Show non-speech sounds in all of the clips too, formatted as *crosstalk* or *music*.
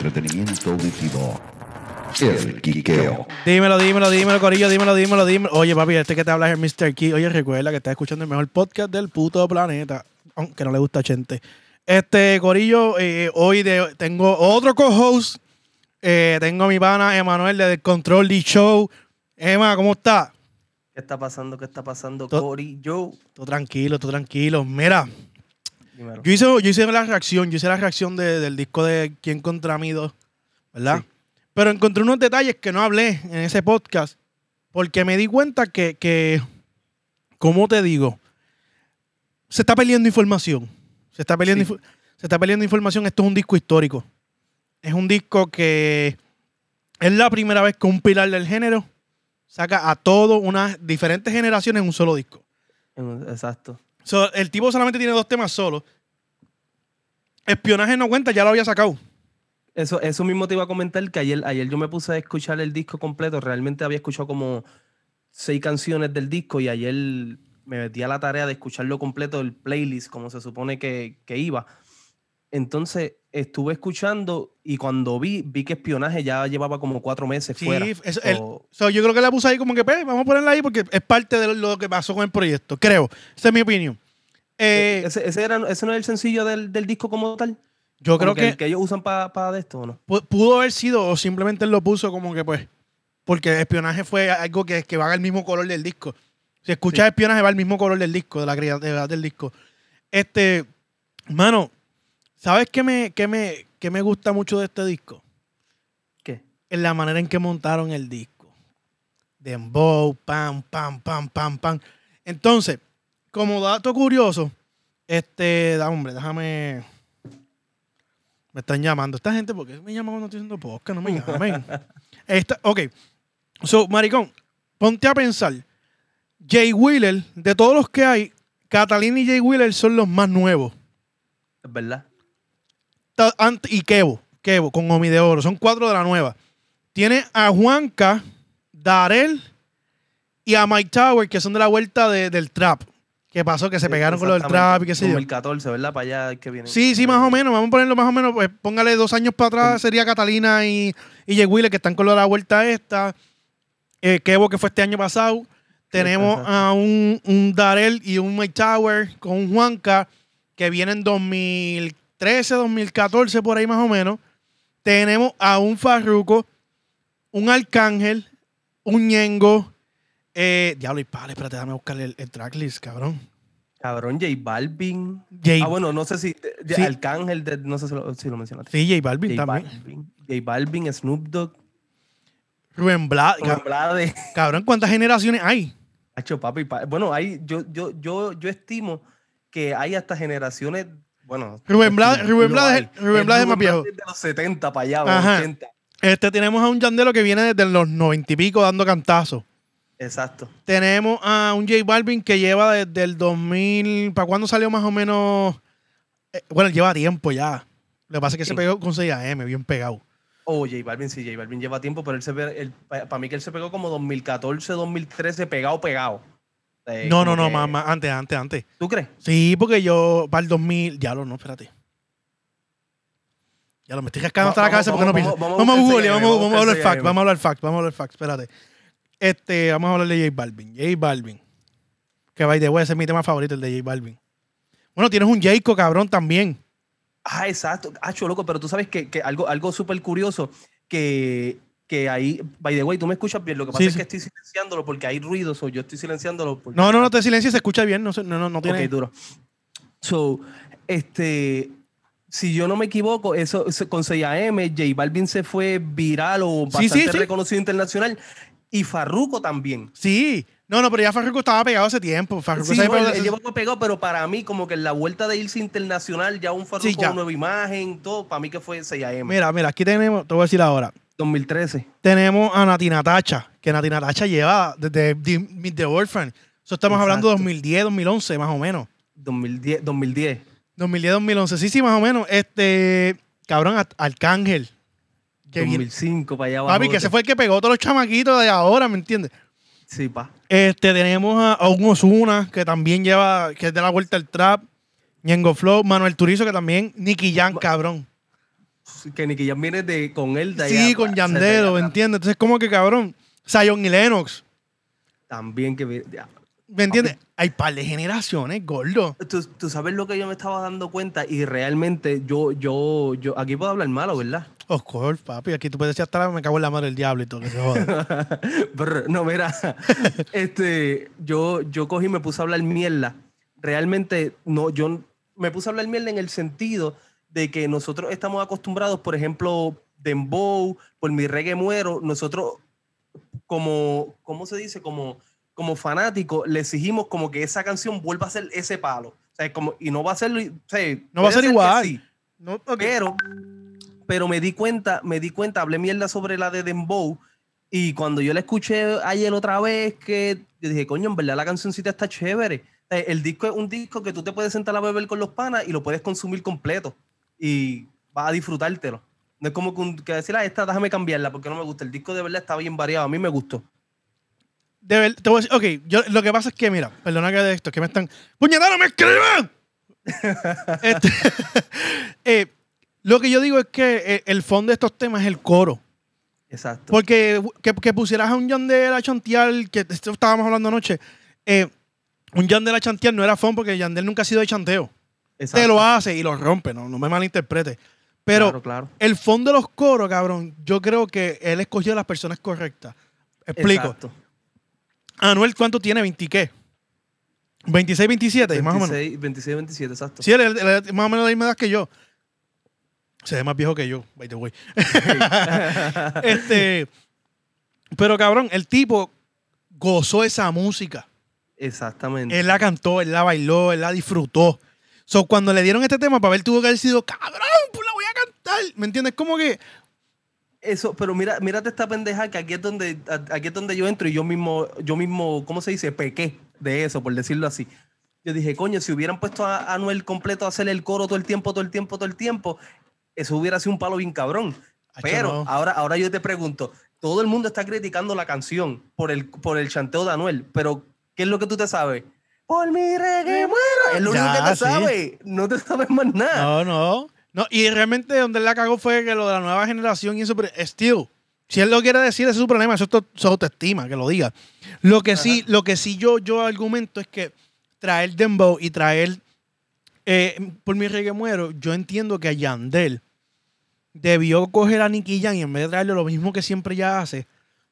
entretenimiento auditivo. El Quiqueo. Dímelo, dímelo, dímelo, Corillo, dímelo, dímelo, dímelo. Oye, papi, este que te habla es el Mr. Key. Oye, recuerda que estás escuchando el mejor podcast del puto planeta. Aunque no le gusta a Chente. Este, Corillo, eh, hoy de- tengo otro co-host. Eh, tengo a mi pana Emanuel de Control D Show. Emma, ¿cómo está? ¿Qué está pasando? ¿Qué está pasando? Joe. Todo tranquilo, todo tranquilo. Mira, Yo hice, yo hice la reacción, yo hice la reacción de- del disco de Quién contra mí dos, ¿verdad? Sí. Pero encontré unos detalles que no hablé en ese podcast porque me di cuenta que, que ¿cómo te digo? Se está perdiendo información. Se está perdiendo, Sí. se está perdiendo información. Esto es un disco histórico. Es un disco que es la primera vez que un pilar del género saca a todo unas diferentes generaciones en un solo disco. Exacto. So, el tipo solamente tiene dos temas solos. Espionaje no cuenta, ya lo había sacado. Eso, eso mismo te iba a comentar que ayer, ayer yo me puse a escuchar el disco completo. Realmente había escuchado como seis canciones del disco y ayer me metí a la tarea de escucharlo completo, el playlist, como se supone que, que iba. Entonces estuve escuchando y cuando vi, vi que espionaje ya llevaba como cuatro meses Sí, fuera. eso- el- So, yo creo que la puse ahí como que, pues, vamos a ponerla ahí porque es parte de lo que pasó con el proyecto. Creo. Esa es mi opinión. Eh, ese, ese, era, ese no es el sencillo del, del disco como tal. yo creo que, el que ellos usan para de esto, ¿o no? pu- pudo haber sido o simplemente él lo puso como que, pues, porque espionaje fue algo que, que va al mismo color del disco. Si escuchas Sí. espionaje va al mismo color del disco, de la creatividad del disco. Este, mano, ¿sabes qué me, qué me, qué me gusta mucho de este disco? ¿Qué? en la manera en que montaron el disco. Dembow, pam, pam, pam, pam, pam. Entonces, como dato curioso, este, da, hombre, déjame. Me están llamando. Esta gente, ¿por qué me llaman cuando estoy haciendo podcast? No me llamen. *laughs* Esta, ok. So, maricón, ponte a pensar. Jay Wheeler, de todos los que hay, Catalina y Jay Wheeler son los más nuevos. Es verdad. Y Kevo, Kevo, con Omi de Oro. Son cuatro de la nueva. Tiene a Juanca, Darel y a Mike Tower, que son de la vuelta de- del trap. ¿Qué pasó? Que se pegaron con lo del trap y qué sé yo. 2014, ¿verdad? Para allá que viene. Sí, sí, más o menos. Vamos a ponerlo más o menos. Pues póngale dos años para atrás. Sería Catalina y, y Jay Wheeler, que están con lo de la vuelta esta. Eh, Kevo, que fue este año pasado. Tenemos a un, un Darel y un Mike Tower con un Juanca que vienen 2013, 2014, por ahí más o menos. Tenemos a un Farruko, un Arcángel, un Ñengo. Eh, Diablo, y pale, espérate, déjame buscarle el, el tracklist, cabrón. Cabrón, J Balvin. J, Ah, bueno, no sé si. Sí. Arcángel, de- no sé si lo, si lo mencionaste. sí, J Balvin J también. Balvin. J Balvin, Snoop Dogg. Rubén Blades. Rubén Blades. *laughs* Cabrón, ¿cuántas generaciones hay? Hacho, papi. pa- Bueno, hay, yo, yo, yo, yo estimo que hay hasta generaciones. Bueno. Rubén Blades- Rubén Blades-. Rubén Blades es más viejo. De los 70 para allá, Ajá. 80. Este, tenemos a un Yandelo que viene desde los noventa y pico dando cantazos. Exacto. Tenemos a un J Balvin que lleva desde el 2000. ¿Para cuándo salió más o menos? Eh, bueno, lleva tiempo ya. Lo que pasa es que se Sí. pegó con 6AM, bien pegado. Oh, J Balvin, sí, J Balvin lleva tiempo, pero él se ve, para mí que él se pegó como 2014, 2013, pegado, pegado. Eh, no, no, no, que- más, más, antes, antes, antes. ¿Tú crees? Sí, porque yo para el 2000. Ya lo no, espérate. Ya lo me estoy rascando hasta la cabeza porque no pienso. vamos- a Google, vamos, vamos a hablar fact, vamos a hablar fact, vamos a hablar fact, espérate. Este, vamos a hablar de J Balvin. J Balvin. Que by the way, ese es mi tema favorito, el de J Balvin. Bueno, tienes un Jayco, cabrón, también. Ah, exacto. Ah, loco, pero tú sabes que, que algo, algo súper curioso, que, que ahí, by the way, tú me escuchas bien, lo que pasa Sí, es que estoy silenciándolo porque hay ruidos, o yo estoy silenciándolo porque... No, no, no te silencies, se escucha bien, no, no, no, no tiene. Ok, duro. So, este, si yo no me equivoco, eso, eso con 6AM, J Balvin se fue viral o bastante sí, sí. reconocido internacional, y Farruko también. Sí. No, no, pero ya Farruko estaba pegado hace tiempo. Farruko Sí, se no, pegó él, hace- él lleva pegado, pero para mí, como que en la vuelta de irse internacional, ya un Farruko Sí, ya. nueva imagen, todo, para mí que fue 6AM. Mira, mira, aquí tenemos, te voy a decir ahora. 2013. Tenemos a Nati Natacha, que Nati Natacha lleva desde The- Meet the Orphan. Eso estamos hablando de Exacto. 2010, 2011, más o menos. 2010. 2010. 2010, 2011. Sí, sí, más o menos. Este, cabrón, Ar- Arcángel. Que viene- 2005 para allá abajo. papi, que ese fue el que pegó a todos los chamaquitos de ahora, ¿me entiendes? Sí, pa. Este, tenemos a, a un Ozuna, que también lleva, que es de la vuelta al trap. Ñengo Flow, Manuel Turizo, que también, Nicky Jam, cabrón. Que Nicky Jam viene de, con él de Sí, allá, con se Yandelo, pega ¿entiendes? Entonces, como que cabrón. Zion y Lennox, También que... vi- ya. ¿me entiendes? Hay par de generaciones, gordo. Tú, tú sabes lo que yo me estaba dando cuenta y realmente yo, yo, yo, aquí puedo hablar malo, ¿verdad? Of course, papi. Aquí tú puedes decir hasta me cago en la madre del diablo y todo, que se joda. *laughs* Brr, no, mira, *laughs* este, yo, yo cogí y me puse a hablar mierda. Realmente, no, yo me puse a hablar mierda en el sentido de que nosotros estamos acostumbrados, por ejemplo, Dembow, por mi reggae muero, nosotros como, ¿cómo se dice? Como, como fanáticos, le exigimos como que esa canción vuelva a ser ese palo. O sea, como, y no va a ser, o sea, No va a ser igual. sí, No, pero, pero me di cuenta, me di cuenta, hablé mierda sobre la de Dembow. Y cuando yo la escuché ayer otra vez, que yo dije, coño, en verdad la cancioncita está chévere. Eh, El disco es un disco que tú te puedes sentar a beber con los panas y lo puedes consumir completo. Y vas a disfrutártelo. No es como que, que decir, ah, esta déjame cambiarla porque no me gusta. El disco de verdad está bien variado. A mí me gustó. De ver- te voy a decir, ok, yo, lo que pasa es que, mira, perdona que de esto, que me están. ¡Puñetero, me escriban! *laughs* Este, *laughs* eh, lo que yo digo es que eh, el fondo de estos temas es el coro. Exacto. Porque que, que pusieras a un Yandel a chantear, que esto estábamos hablando anoche, eh, un Yandel a chantear no era fun porque Yandel nunca ha sido de chanteo. Exacto. Te lo hace y lo rompe, no, no me malinterprete. Pero Claro, claro. el fondo de los coros, cabrón, yo creo que él escogió a las personas correctas. Explico. Exacto. Anuel, ¿cuánto tiene? ¿20 qué? 26, 27, más o menos. 26, 26, 27, exacto. Sí, él, él- más o menos la misma edad que yo. Se ve más viejo que yo, by the way. *laughs* este, pero cabrón, el tipo gozó esa música. Exactamente. Él la cantó, él la bailó, él la disfrutó. So, cuando le dieron este tema, para ver tuvo que haber sido, cabrón, pues la voy a cantar. ¿Me entiendes? Como que Eso, pero mira, mírate esta pendeja que aquí es donde, aquí es donde yo entro y yo mismo, yo mismo, ¿cómo se dice? Pequé de eso, por decirlo así. Yo dije, coño, si hubieran puesto a Anuel completo a hacer el coro todo el tiempo, todo el tiempo, todo el tiempo, eso hubiera sido un palo bien cabrón. Pero no. ahora, ahora yo te pregunto, todo el mundo está criticando la canción por el, por el chanteo de Anuel, pero ¿qué es lo que tú te sabes? Por mi reggae muero. Es lo único que te sí. sabes. No te sabes más nada. No, no. No, y realmente donde él la cagó fue que lo de la nueva generación y eso, pero still, si él lo quiere decir, ese es su problema, eso es su autoestima, que lo diga. Lo que sí, lo que sí yo, yo argumento es que traer Dembow y traer eh, por mi reggae muero, yo entiendo que a Yandel debió coger a Nicky Jam y en vez de traerle lo mismo que siempre ya hace.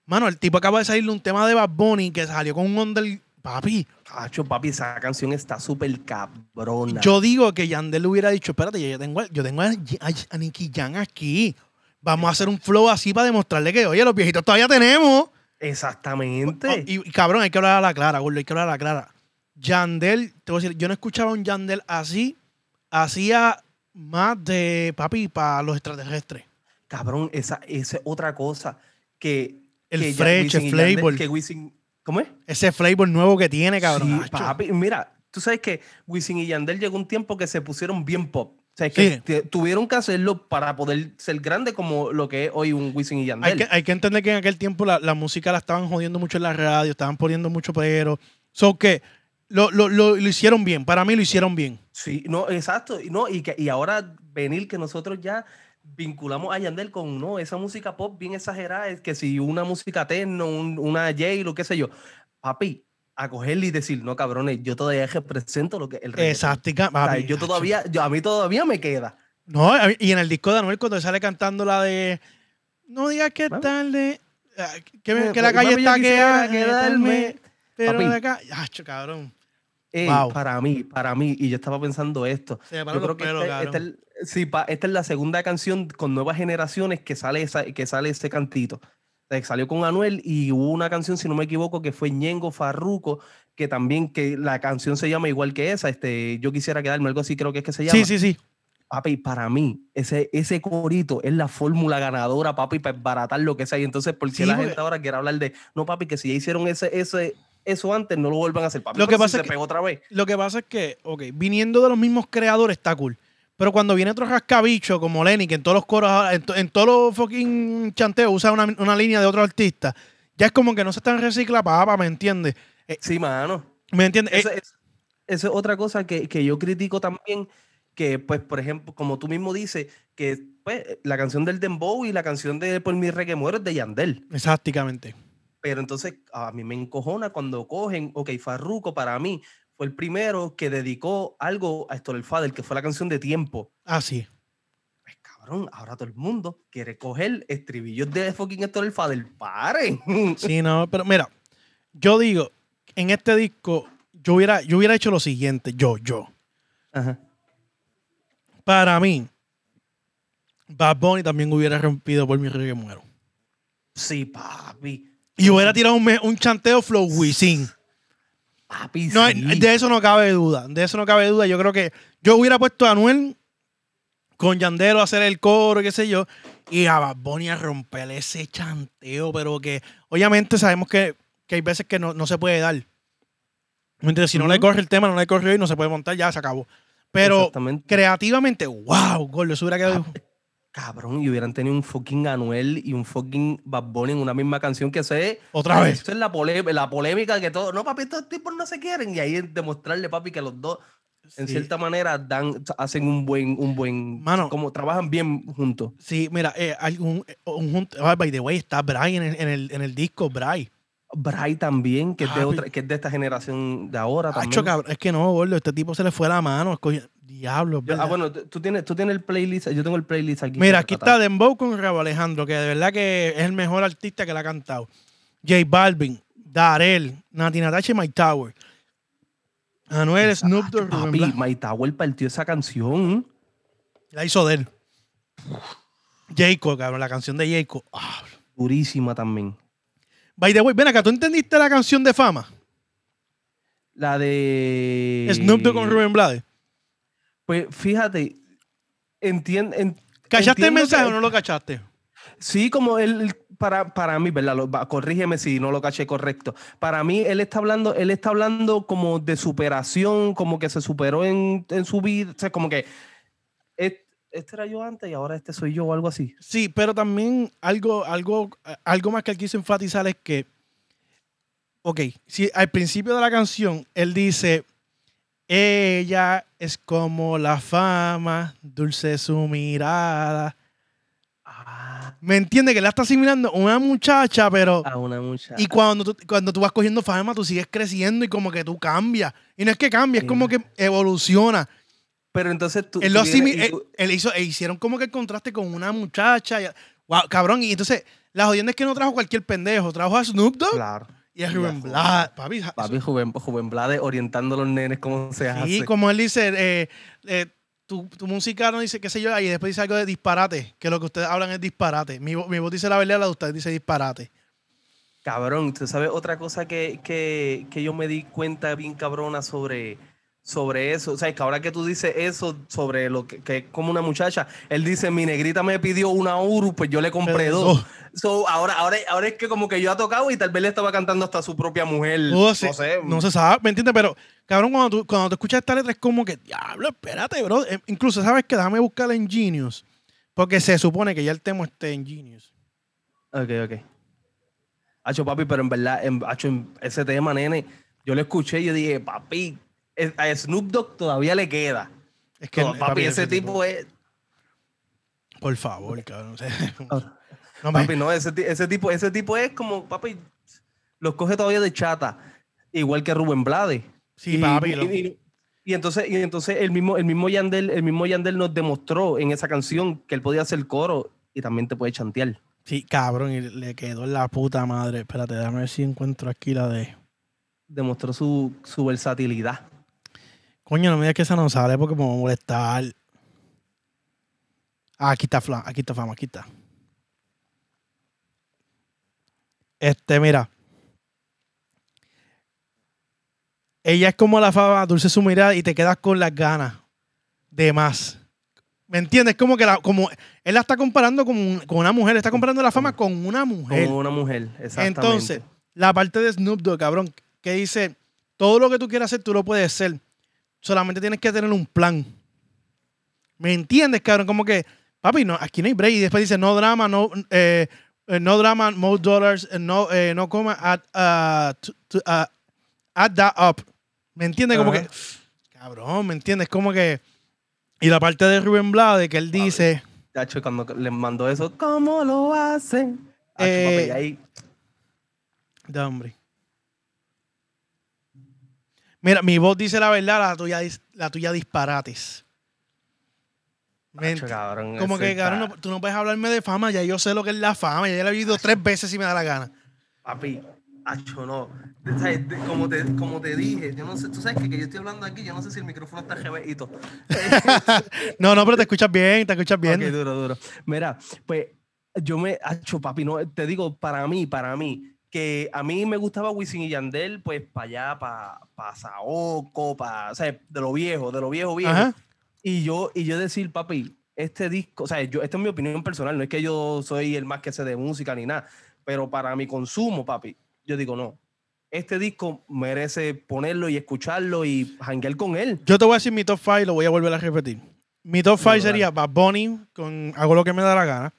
Mano, el tipo acaba de salirle un tema de Bad Bunny que salió con un under. Papi, Hacho, papi, esa canción está súper cabrona. Yo digo que Yandel le hubiera dicho, espérate, yo tengo, yo tengo a, a, a Nicky Jam aquí. Vamos a hacer un flow así para demostrarle que, oye, los viejitos todavía tenemos. Exactamente. Oh, y, y, cabrón, hay que hablar a la clara, gordo, hay que hablar a la clara. Yandel, te voy a decir, yo no escuchaba un Yandel así, hacía más de papi para los extraterrestres. Cabrón, esa, esa es otra cosa que. El que fresh, el y Yandel- flavor. que Wisin- ¿Cómo es? Ese flavor nuevo que tiene, cabrón. Sí, papi, mira, tú sabes que Wisin y Yandel llegó un tiempo que se pusieron bien pop. O sea, que Sí. te- tuvieron que hacerlo para poder ser grande como lo que es hoy un Wisin y Yandel. Hay que, hay que entender que en aquel tiempo la, la música la estaban jodiendo mucho en la radio, estaban poniendo mucho pero. So que lo, lo, lo, lo hicieron bien. Para mí lo hicieron bien. Sí, no, exacto. No, y, que, y ahora venir que nosotros ya vinculamos a Yandel con no, esa música pop bien exagerada, es que si una música techno, un- una J, lo que sé yo, papi, a cogerle y decir, no cabrones, yo todavía represento lo que el reggaetón". Exactica. O sea, yo todavía, yo, a mí todavía me queda. No, y en el disco de Anuel, cuando sale cantando la de. No digas que es tarde. ah, Que, Eh, la calle está que quedarme. Pero de acá. Acho, cabrón. Ey, Wow. Para mí, para mí, y yo estaba pensando esto. Yo creo que pelos, esta, esta es- sí, pa- esta es la segunda canción con nuevas generaciones que sale, esa, que sale ese cantito. O sea, salió con Anuel y hubo una canción, si no me equivoco, que fue Ñengo Farruco, que también, que la canción se llama igual que esa, este, yo quisiera quedarme, algo así creo que es que se llama. Sí, sí, sí. Papi, para mí, ese, ese corito es la fórmula ganadora, papi, para baratar lo que sea. Y entonces, ¿por qué Sí, la porque- gente ahora quiere hablar de, no, papi, que si ya hicieron ese, ese, eso antes, no lo vuelvan a hacer, papi? Lo que si pasa es se que- pegó otra vez. Lo que pasa es que, ok, viniendo de los mismos creadores está cool. Pero cuando viene otro rascabicho como Lenny, que en todos los coros, en, to- en todos los fucking chanteos usa una, una línea de otro artista, ya es como que no se están recicla papa, ¿me entiendes? Eh, Sí, mano. ¿Me entiendes? Eh, Eso, es, eso es otra cosa que, que yo critico también, que, pues, por ejemplo, como tú mismo dices, que pues, la canción del Dembow y la canción de Por mi reggae muero es de Yandel. Exactamente. Pero entonces a mí me encojona cuando cogen, ok, Farruko para mí fue el primero que dedicó algo a Héctor el Fader, que fue la canción de Tiempo. Ah, sí. Pues cabrón, ahora todo el mundo quiere coger estribillos de fucking Héctor el Fader. ¡Paren! Sí, *laughs* no, pero mira, yo digo, en este disco, yo hubiera, yo hubiera hecho lo siguiente, yo, yo. Ajá. Para mí, Bad Bunny también hubiera rompido por mi reggae muero. Sí, papi. Y hubiera tirado un, me- un chanteo flow Wisin. Papi, No, sí. De eso no cabe duda. De eso no cabe duda. Yo creo que yo hubiera puesto a Anuel con Yandero a hacer el coro, qué sé yo, y a Bad Bunny a romper ese chanteo, pero que obviamente sabemos que, que hay veces que no, no se puede dar. ¿Me entiendes? Si no le Ujú. corre el tema, no le corre y no se puede montar, ya se acabó. Pero Exactamente. creativamente, wow, gordo, eso hubiera quedado. Cabrón, y hubieran tenido un fucking Anuel y un fucking Bad Bunny en una misma canción que se Otra vez. Eso es la, polé- la polémica que todo. No, papi, estos tipos no se quieren. Y ahí demostrarle, papi, que los dos, en Sí. cierta manera, dan, hacen un buen, un buen. Mano. como trabajan bien juntos. Sí, mira, eh, algún, eh, un, junto- ah, by the way, está Bray en el, en el, en el disco, Bray. Bray también, que es, de Papi. otra, que es de esta generación de ahora también. cabrón, es que no, gordo, este tipo se le fue la mano. escogió- Diablo, ah, bueno, tú tienes, tú tienes el playlist, yo tengo el playlist aquí. Mira, aquí tratar. está Dembow con Rabo Alejandro, que de verdad que es el mejor artista que le ha cantado. J Balvin, Darel, Nati Natasha y Mike Tower. Anuel, Snoop Dogg, Papi. My Tower partió esa canción. La hizo de él. Jacob, cabrón, la canción de Jacob. Ah, Durísima también. By the way, ven acá, ¿tú entendiste la canción de fama? La de. Snoop Dogg con Rubén Blades. Pues fíjate, entiende. ¿Cachaste el mensaje o no lo cachaste? Sí, como él, para, para mí, ¿verdad? Lo- corrígeme si no lo caché correcto. Para mí, él está hablando, él está hablando como de superación, como que se superó en, en su vida. O sea, como que este era yo antes y ahora este soy yo o algo así. Sí, pero también algo, algo, algo más que él quiso enfatizar es que, ok, si al principio de la canción él dice, ella es como la fama, dulce su mirada. Ah, ¿Me entiende? Que la está asimilando una muchacha, pero... a una muchacha. Y cuando tú, cuando tú vas cogiendo fama, tú sigues creciendo y como que tú cambias. Y no es que cambie, es Sí. como que evoluciona. Pero entonces tú. Él, tú lo vienes asimi- y él, tú- él hizo, e hicieron como que el contraste con una muchacha. y- wow, cabrón. Y entonces, la jodienda es que no trajo cualquier pendejo. Trajo a Snoop Dogg Claro. y a Y Rubén Rubén. Blades. Papi, Papi, Juven, Juven Blades orientando a los nenes cómo se sí, hace. como él dice, eh, eh, tu, tu música no dice qué sé yo, y después dice algo de disparate, que lo que ustedes hablan es disparate. Mi, mi voz dice la verdad, la de ustedes dice disparate. Cabrón, tú sabes otra cosa que, que, que yo me di cuenta bien cabrona sobre, sobre eso. O sea, que ahora que tú dices eso sobre lo que, que es como una muchacha, él dice, mi negrita me pidió una Uru, pues yo le compré Pero dos. So, ahora, ahora, ahora es que como que yo ha tocado y tal vez le estaba cantando hasta su propia mujer. Oh, no sé. no se sabe, ¿me entiendes? Pero, cabrón, cuando tú, cuando tú escuchas esta letra es como que, diablo, espérate, bro. Eh, incluso, ¿sabes qué? Déjame buscar en Genius. Porque se supone que ya el tema esté en Genius. Ok, ok. Hacho, papi, pero en verdad, en, hacho, en ese tema, nene, yo lo escuché y yo dije, papi, es- a Snoop Dogg todavía le queda. Es que, No, papi, ese tipo es... Por favor, cabrón. *laughs* no me- Papi, no, ese, ese tipo, ese tipo es como, papi, los coge todavía de chata, igual que Rubén Blades. sí, y, papi. y- lo- y- y entonces, y entonces el mismo, el mismo Yandel, el mismo Yandel nos demostró en esa canción que él podía hacer coro y también te puede chantear. sí, cabrón, y le quedó en la puta madre. Espérate, déjame ver si encuentro aquí la de. Demostró su, su versatilidad. Coño, no me digas que esa no sale porque me va a molestar. Ah, aquí está, Fla- aquí está Fama, aquí está. Este, mira. Ella es como la fama, dulce su mirada y te quedas con las ganas de más. ¿Me entiendes? Como que la, como él la está comparando con, un- con una mujer, está comparando la fama con una mujer. Como una mujer, exactamente. Entonces, la parte de Snoop Dogg, cabrón, que dice, todo lo que tú quieras hacer, tú lo puedes hacer. Solamente tienes que tener un plan. ¿Me entiendes, cabrón? Como que, papi, no, aquí no hay break. Y después dice, no drama, no, eh, eh, no drama, more dollars, eh, no, eh, no coma, add, uh, to- to, uh, add that up. ¿Me entiendes? Como que, cabrón, ¿me entiendes? Como que Y la parte de Rubén Blade que él dice, Tacho, cuando les mandó eso, ¿cómo lo hacen? Eh, ahí, da hombre. Mira, mi voz dice la verdad, la tuya, la tuya disparates. cabrón, Como que, cabrón, no- tú no puedes hablarme de fama, ya yo sé lo que es la fama, ya la he vivido tres veces si me da la gana. Papi, acho, no. Como, te, como te dije, yo no sé, tú sabes que, que yo estoy hablando aquí, yo no sé si el micrófono está jebeito. *laughs* *laughs* No, no, pero te escuchas bien, te escuchas bien. Ok, duro, duro. Mira, pues yo me, acho, papi, no, te digo, para mí, para mí, que a mí me gustaba Wisin y Yandel, pues para allá, para pa Saoco, para, o sea, de lo viejo, de lo viejo, viejo. Ajá. Y yo, y yo decir, papi, este disco, o sea, yo, esta es mi opinión personal, no es que yo soy el más que sé de música ni nada, pero para mi consumo, papi, yo digo, no, este disco merece ponerlo y escucharlo y janguear con él. Yo te voy a decir mi top 5 lo voy a volver a repetir. Mi top 5 Dale, sería Bad Bunny con Hago lo que me da la gana.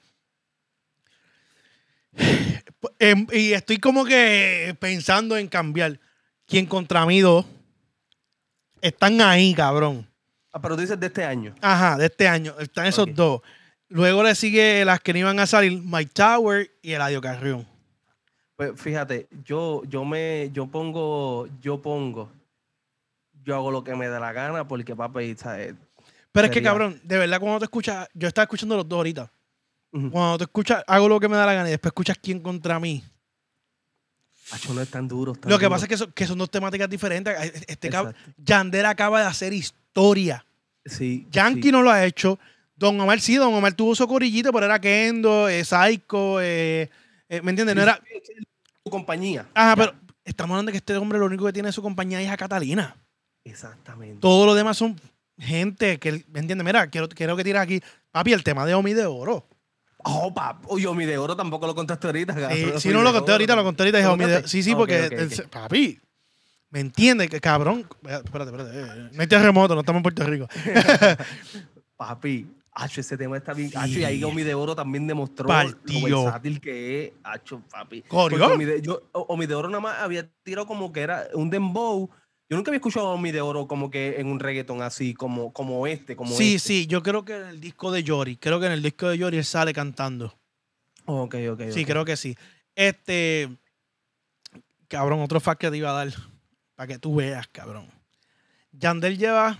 Em, y estoy como que pensando en cambiar. Quien contra mí dos están ahí, cabrón. Ah, pero tú dices de este año. Ajá, de este año. Están esos dos. Luego le sigue las que no iban a salir, Mike Tower y Eladio Carrión. Pues fíjate, yo, yo me, yo pongo, yo pongo, yo hago lo que me da la gana porque papi, ¿sabes? Pero es que, cabrón, de verdad, cuando te escuchas, yo estaba escuchando los dos ahorita. Cuando te escuchas, hago lo que me da la gana y después escuchas quién contra mí. Acho, no es tan duro. tan Lo que duro. pasa es que son, que son dos temáticas diferentes. Este cab- Exacto. Yandel acaba de hacer historia. Sí, Yankee sí. no lo ha hecho. Don Omar sí, Don Omar tuvo su corillito, pero era Kendo, eh, Psycho, eh, eh, ¿me entiendes? No era... Tu compañía. Ajá, Ya. pero estamos hablando de que este hombre lo único que tiene en su compañía es a Catalina. Exactamente. Todo lo demás son gente que, ¿me entiendes? Mira, quiero, quiero que tires aquí, papi, el tema de Omi de Oro. Oh, pap. Uy, yo mi de oro tampoco lo contaste ahorita. Cabrón. si Mi no lo conté ahorita, lo conté ahorita. dije ¿Lo Omi de-? Sí, sí, Ok, porque, ok, el- ok. papi, ¿me entiendes? Que cabrón. Espérate, espérate. eh, No hay terremoto, no estamos en Puerto Rico. *laughs* Papi, Acho, ese tema está bien. Sí. Acho, y ahí Omi de Oro también demostró Partió. lo versátil que es. Acho, papi. Omi de, yo, Omi de Oro nada más había tirado como que era un dembow. Yo nunca había escuchado a Omi de Oro como que en un reggaeton así, como, como este, como Sí, este. sí, yo creo que en el disco de Yori, creo que en el disco de Yori él sale cantando. Ok, ok, Sí, creo que sí. Este, cabrón, otro fact que te iba a dar, para que tú veas, cabrón. Yandel lleva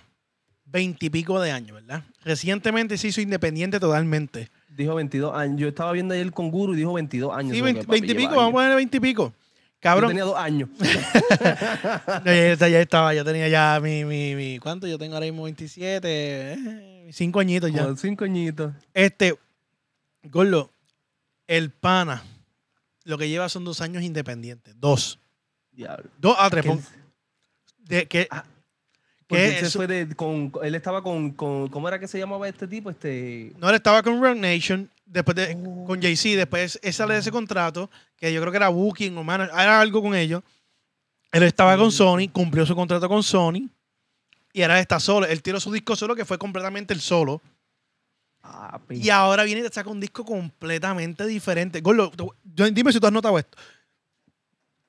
veintipico de años, ¿verdad? Recientemente se hizo independiente totalmente. Dijo 22 años. Yo estaba viendo ayer con Guru y dijo 22 años. Sí, So que, 20 papi, veintipico, lleva vamos a años. ponerle veintipico. Yo Cabrón, tenía dos años. *laughs* ya, ya- ya estaba, ya tenía ya mi, mi, mi- ¿cuánto? Yo tengo ahora mismo 27, eh, cinco añitos ya. Cinco añitos. Este, Gordo, el pana, lo que lleva son dos años independientes. Dos. Diablo. Dos a tres. Que De, que, Ah, que Porque él se fue de, con, él estaba con, con, ¿cómo era que se llamaba este tipo? Este, no, él estaba con Rock Nation, después de, Oh. con Jay-Z, después él sale de ese contrato, que yo creo que era Booking o manager, era algo con ellos. Él estaba con Sí. Sony, cumplió su contrato con Sony, y ahora está solo. Él tiró su disco solo, que fue completamente el solo. papi. Y ahora viene y te saca un disco completamente diferente. Gordo, dime si tú has notado esto.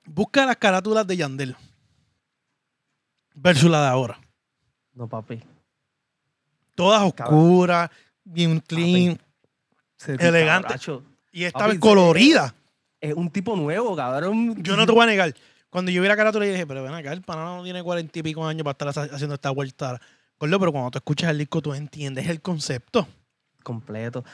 Busca las carátulas de Yandel versus la de ahora. No, papi. Todas oscuras, bien clean. Elegante. cabracho, Y esta vez colorida. Es un tipo nuevo, cabrón. Yo no te voy a negar. Cuando yo vi la carátula, yo dije, pero ven acá, el pana no tiene cuarenta y pico años para estar haci- haciendo esta vuelta. Gordo, pero cuando tú escuchas el disco, tú entiendes el concepto. completo.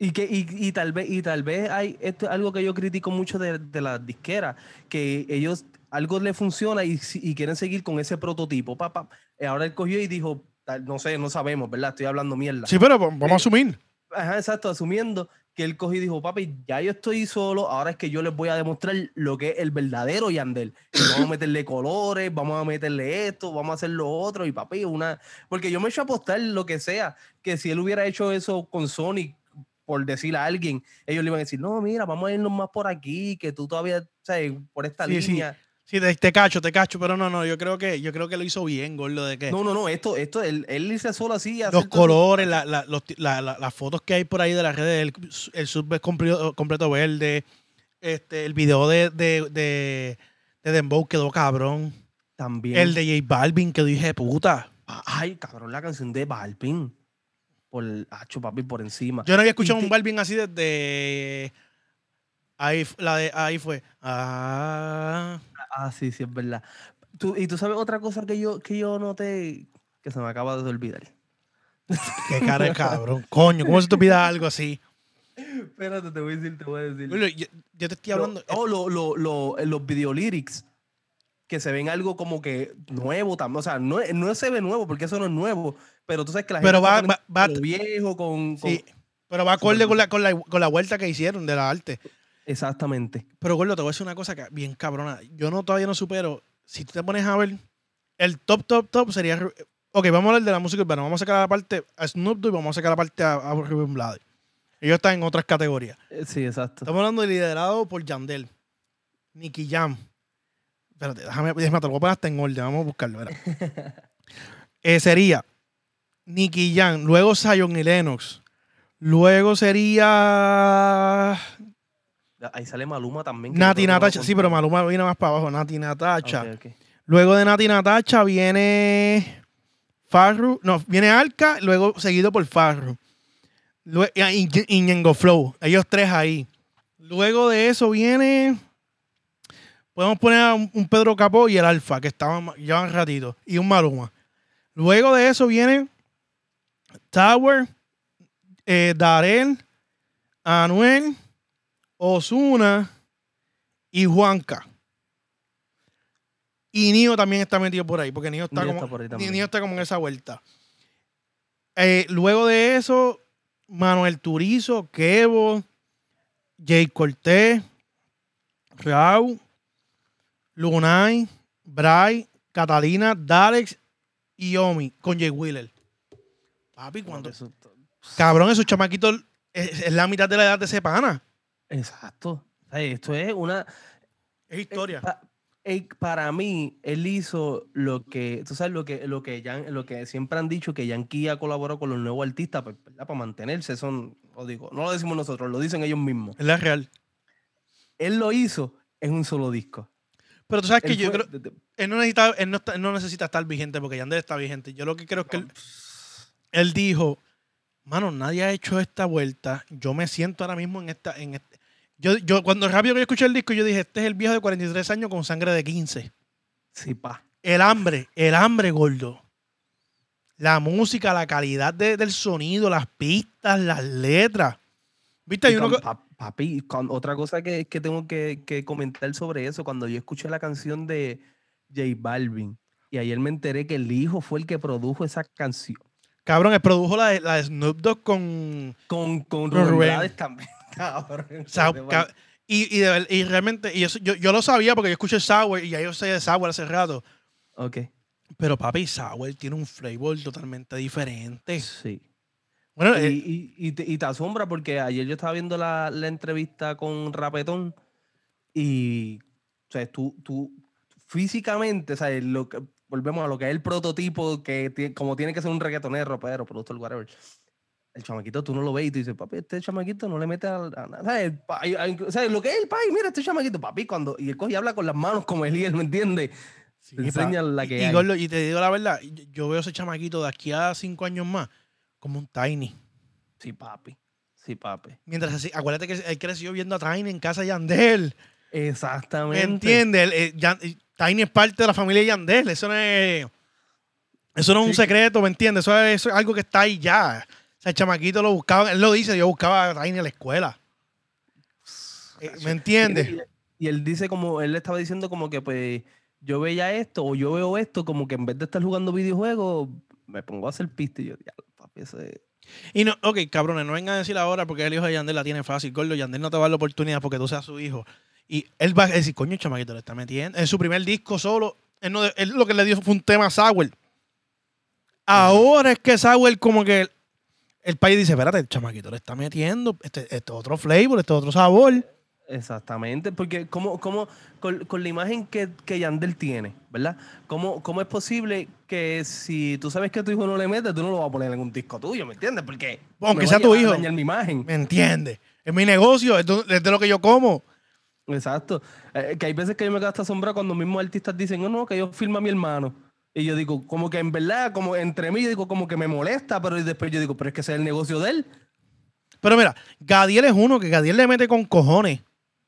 Y, que, y, y tal vez, y tal vez hay esto es algo que yo critico mucho de, de las disqueras, que ellos algo les funciona y, quieren seguir con ese prototipo. Pa, pa. Eh, Ahora él cogió y dijo, no sé, no sabemos, ¿verdad? Estoy hablando mierda. Sí, pero vamos a asumir. Ajá, exacto, asumiendo que él cogió y dijo, papi, ya yo estoy solo, ahora es que yo les voy a demostrar lo que es el verdadero Yandel. Y vamos a meterle *laughs* colores, vamos a meterle esto, vamos a hacer lo otro, y papi, una... Porque yo me he hecho apostar lo que sea, que si él hubiera hecho eso con Sony, por decirle a alguien, ellos le iban a decir, no, mira, vamos a irnos más por aquí, que tú todavía, ¿sabes? Por esta sí. línea. Sí, te, te cacho, te cacho, pero no, no, yo creo que, yo creo que lo hizo bien, Gordo, de que No, no, no, esto, esto, él, él irse solo así. los colores, la- la- los la- la- las fotos que hay por ahí de las redes, el, el sub completo, completo verde, este, el video de, de, de, de Dembow quedó cabrón. También. El de J Balvin quedó dije puta. Ay, cabrón, la canción de Balvin. por, hacho, papi, por encima. Yo no había escuchado Y un te- Balvin así desde. Ahí, la de, ahí fue. Ah. Ah, sí, sí, es verdad. Tú- y tú sabes otra cosa que yo, que yo noté que se me acaba de olvidar. Qué cara de *laughs* cabrón. Coño, ¿cómo se te olvida algo así? Espérate, te voy a decir, te voy a decir. Yo, yo te estoy hablando. Lo- oh, lo- lo- lo- eh, los videolyrics que se ven algo como que nuevo también. O sea, no, no se ve nuevo porque eso no es nuevo. Pero tú sabes que la Pero gente va- va- va- viejo con, con- sí, pero va acorde con la, con, la, con la vuelta que hicieron de la arte. Exactamente. Pero, Gordo, te voy a decir una cosa que bien cabrona. Yo no todavía no supero. Si tú te pones a ver, el top, top, top sería. Ok, vamos a hablar de la música urbana. Vamos a sacar la parte a Snoop Dogg y vamos a sacar la parte a, a Ruben Blades. Ellos están en otras categorías. Eh, Sí, exacto. Estamos hablando de liderado por Yandel, Nicky Jam. Espérate, déjame, déjame te lo voy a poner hasta en orden. Vamos a buscarlo. verá. *laughs* Eh, sería Nicky Jam, luego Zion y Lennox. Luego sería Ahí sale Maluma también. Nati Natacha. Sí, pero Maluma viene más para abajo. Nati Natacha. Luego de Nati Natacha viene Farru. No, viene Arca, luego seguido por Farru. Lue- ah, y, y Ñengo Flow. Ellos tres ahí. Luego de eso viene. Podemos poner a un, un Pedro Capó y el Alfa, que estaban llevan ratito. Y un Maluma. Luego de eso viene Tower, eh, Darel, Anuel, Osuna y Juanca. Y Nio también está metido por ahí, porque Nio está, Nio como, está. Nio como en esa vuelta. Eh, luego de eso, Manuel Turizo, Kevo, Jay Cortés, Raúl, Lunay, Bray, Catalina, Dalex y Omi con Jay Wheeler. Papi, cuando. Cabrón, esos chamaquitos es, es la mitad de la edad de ese pana. Exacto. Esto es una. Es historia. Pa- eh, para mí, él hizo lo que, tú sabes, lo que, lo que, lo que siempre han dicho, que Yankee ha colaborado con los nuevos artistas pues, ¿verdad? para mantenerse. Son, lo digo, no lo decimos nosotros, lo dicen ellos mismos. Es la real. Él lo hizo en un solo disco. Pero tú sabes que Él yo fue- creo. de- de- Él no, necesita, él, no está- él no necesita estar vigente porque Yandel está vigente. Yo lo que creo es que él, él dijo: Mano, nadie ha hecho esta vuelta. Yo me siento ahora mismo en esta. En. Yo, yo, cuando rápido que yo escuché el disco, yo dije: Este es el viejo de 43 años con sangre de 15. Sí, pa. El hambre, el hambre, gordo. La música, la calidad de- del sonido, las pistas, las letras. ¿Viste? Hay uno que- papi, con- otra cosa que, que tengo que, que comentar sobre eso, cuando yo escuché la canción de J Balvin, y ayer me enteré que el hijo fue el que produjo esa canción. Cabrón, él produjo la de, la de Snoop Dogg con. Con, con Rubén también. *laughs* cabrón. y, y, de y realmente, y eso, yo, yo lo sabía porque yo escuché Sour y ya yo sé de Sour hace rato. Ok. Pero papi, Sour tiene un flavor totalmente diferente. Sí. Bueno, Y, eh, y- te, te asombra porque ayer yo estaba viendo la, la entrevista con Rapetón y o sea, tú, tú físicamente, o sea, lo que, volvemos a lo que es el prototipo que como tiene que ser un reggaetonero, pero productor, whatever. El chamaquito tú no lo ves y tú dices, papi, este chamaquito no le mete a, nada. ¿Sabes? Lo que es el país, mira, este chamaquito, papi, cuando. Y él coge y habla con las manos como Eliel, ¿me entiendes? sí, enseña la que y, y, hay. gordo, y te digo la verdad, yo, veo ese chamaquito de aquí a cinco años más como un Tiny. Sí, papi. Sí, papi. Mientras así, acuérdate que él creció viendo a Tiny en casa de Yandel. ¿Me Exactamente. entiendes? Yan- eh, Tiny es parte de la familia de Yandel. Eso no es. Eso no es un secreto, ¿me entiendes? Eso es, eso es algo que está ahí ya. Sea, el chamaquito lo buscaba, él lo dice, yo buscaba a Tiny en la escuela. Eh, ¿Me entiendes? Y, y él dice como, él le estaba diciendo como que pues yo veía esto o yo veo esto como que en vez de estar jugando videojuegos me pongo a hacer pista y yo, ya, papi, eso es... Y no, ok, cabrones, no vengan a decir ahora porque el hijo de Yandel la tiene fácil. Gordo, Yandel no te va a dar la oportunidad porque tú seas su hijo. Y él va a decir, coño, el chamaquito le está metiendo. En su primer disco solo, él, no- él lo que le dio fue un tema a Sauer. Ahora es que Sauer como que el, país dice, espérate, el chamaquito le está metiendo. Este, este es otro flavor, este es otro sabor. Exactamente, porque como, como con, con la imagen que, que Yandel tiene, ¿verdad? ¿Cómo, ¿Cómo es posible que si tú sabes que a tu hijo no le mete, tú no lo vas a poner en un disco tuyo, ¿me entiendes? Porque Aunque sea tu hijo. dañar mi imagen. ¿Me entiendes? Es mi negocio, es de, lo que yo como. Exacto. Eh, que hay veces que yo me quedo hasta asombrado cuando mismos artistas dicen, no, no, que yo filmo a mi hermano. Y yo digo, como que en verdad, como entre mí, yo digo, como que me molesta, pero después yo digo, pero es que ese es el negocio de él. Pero mira, Gadiel es uno que Gadiel le mete con cojones.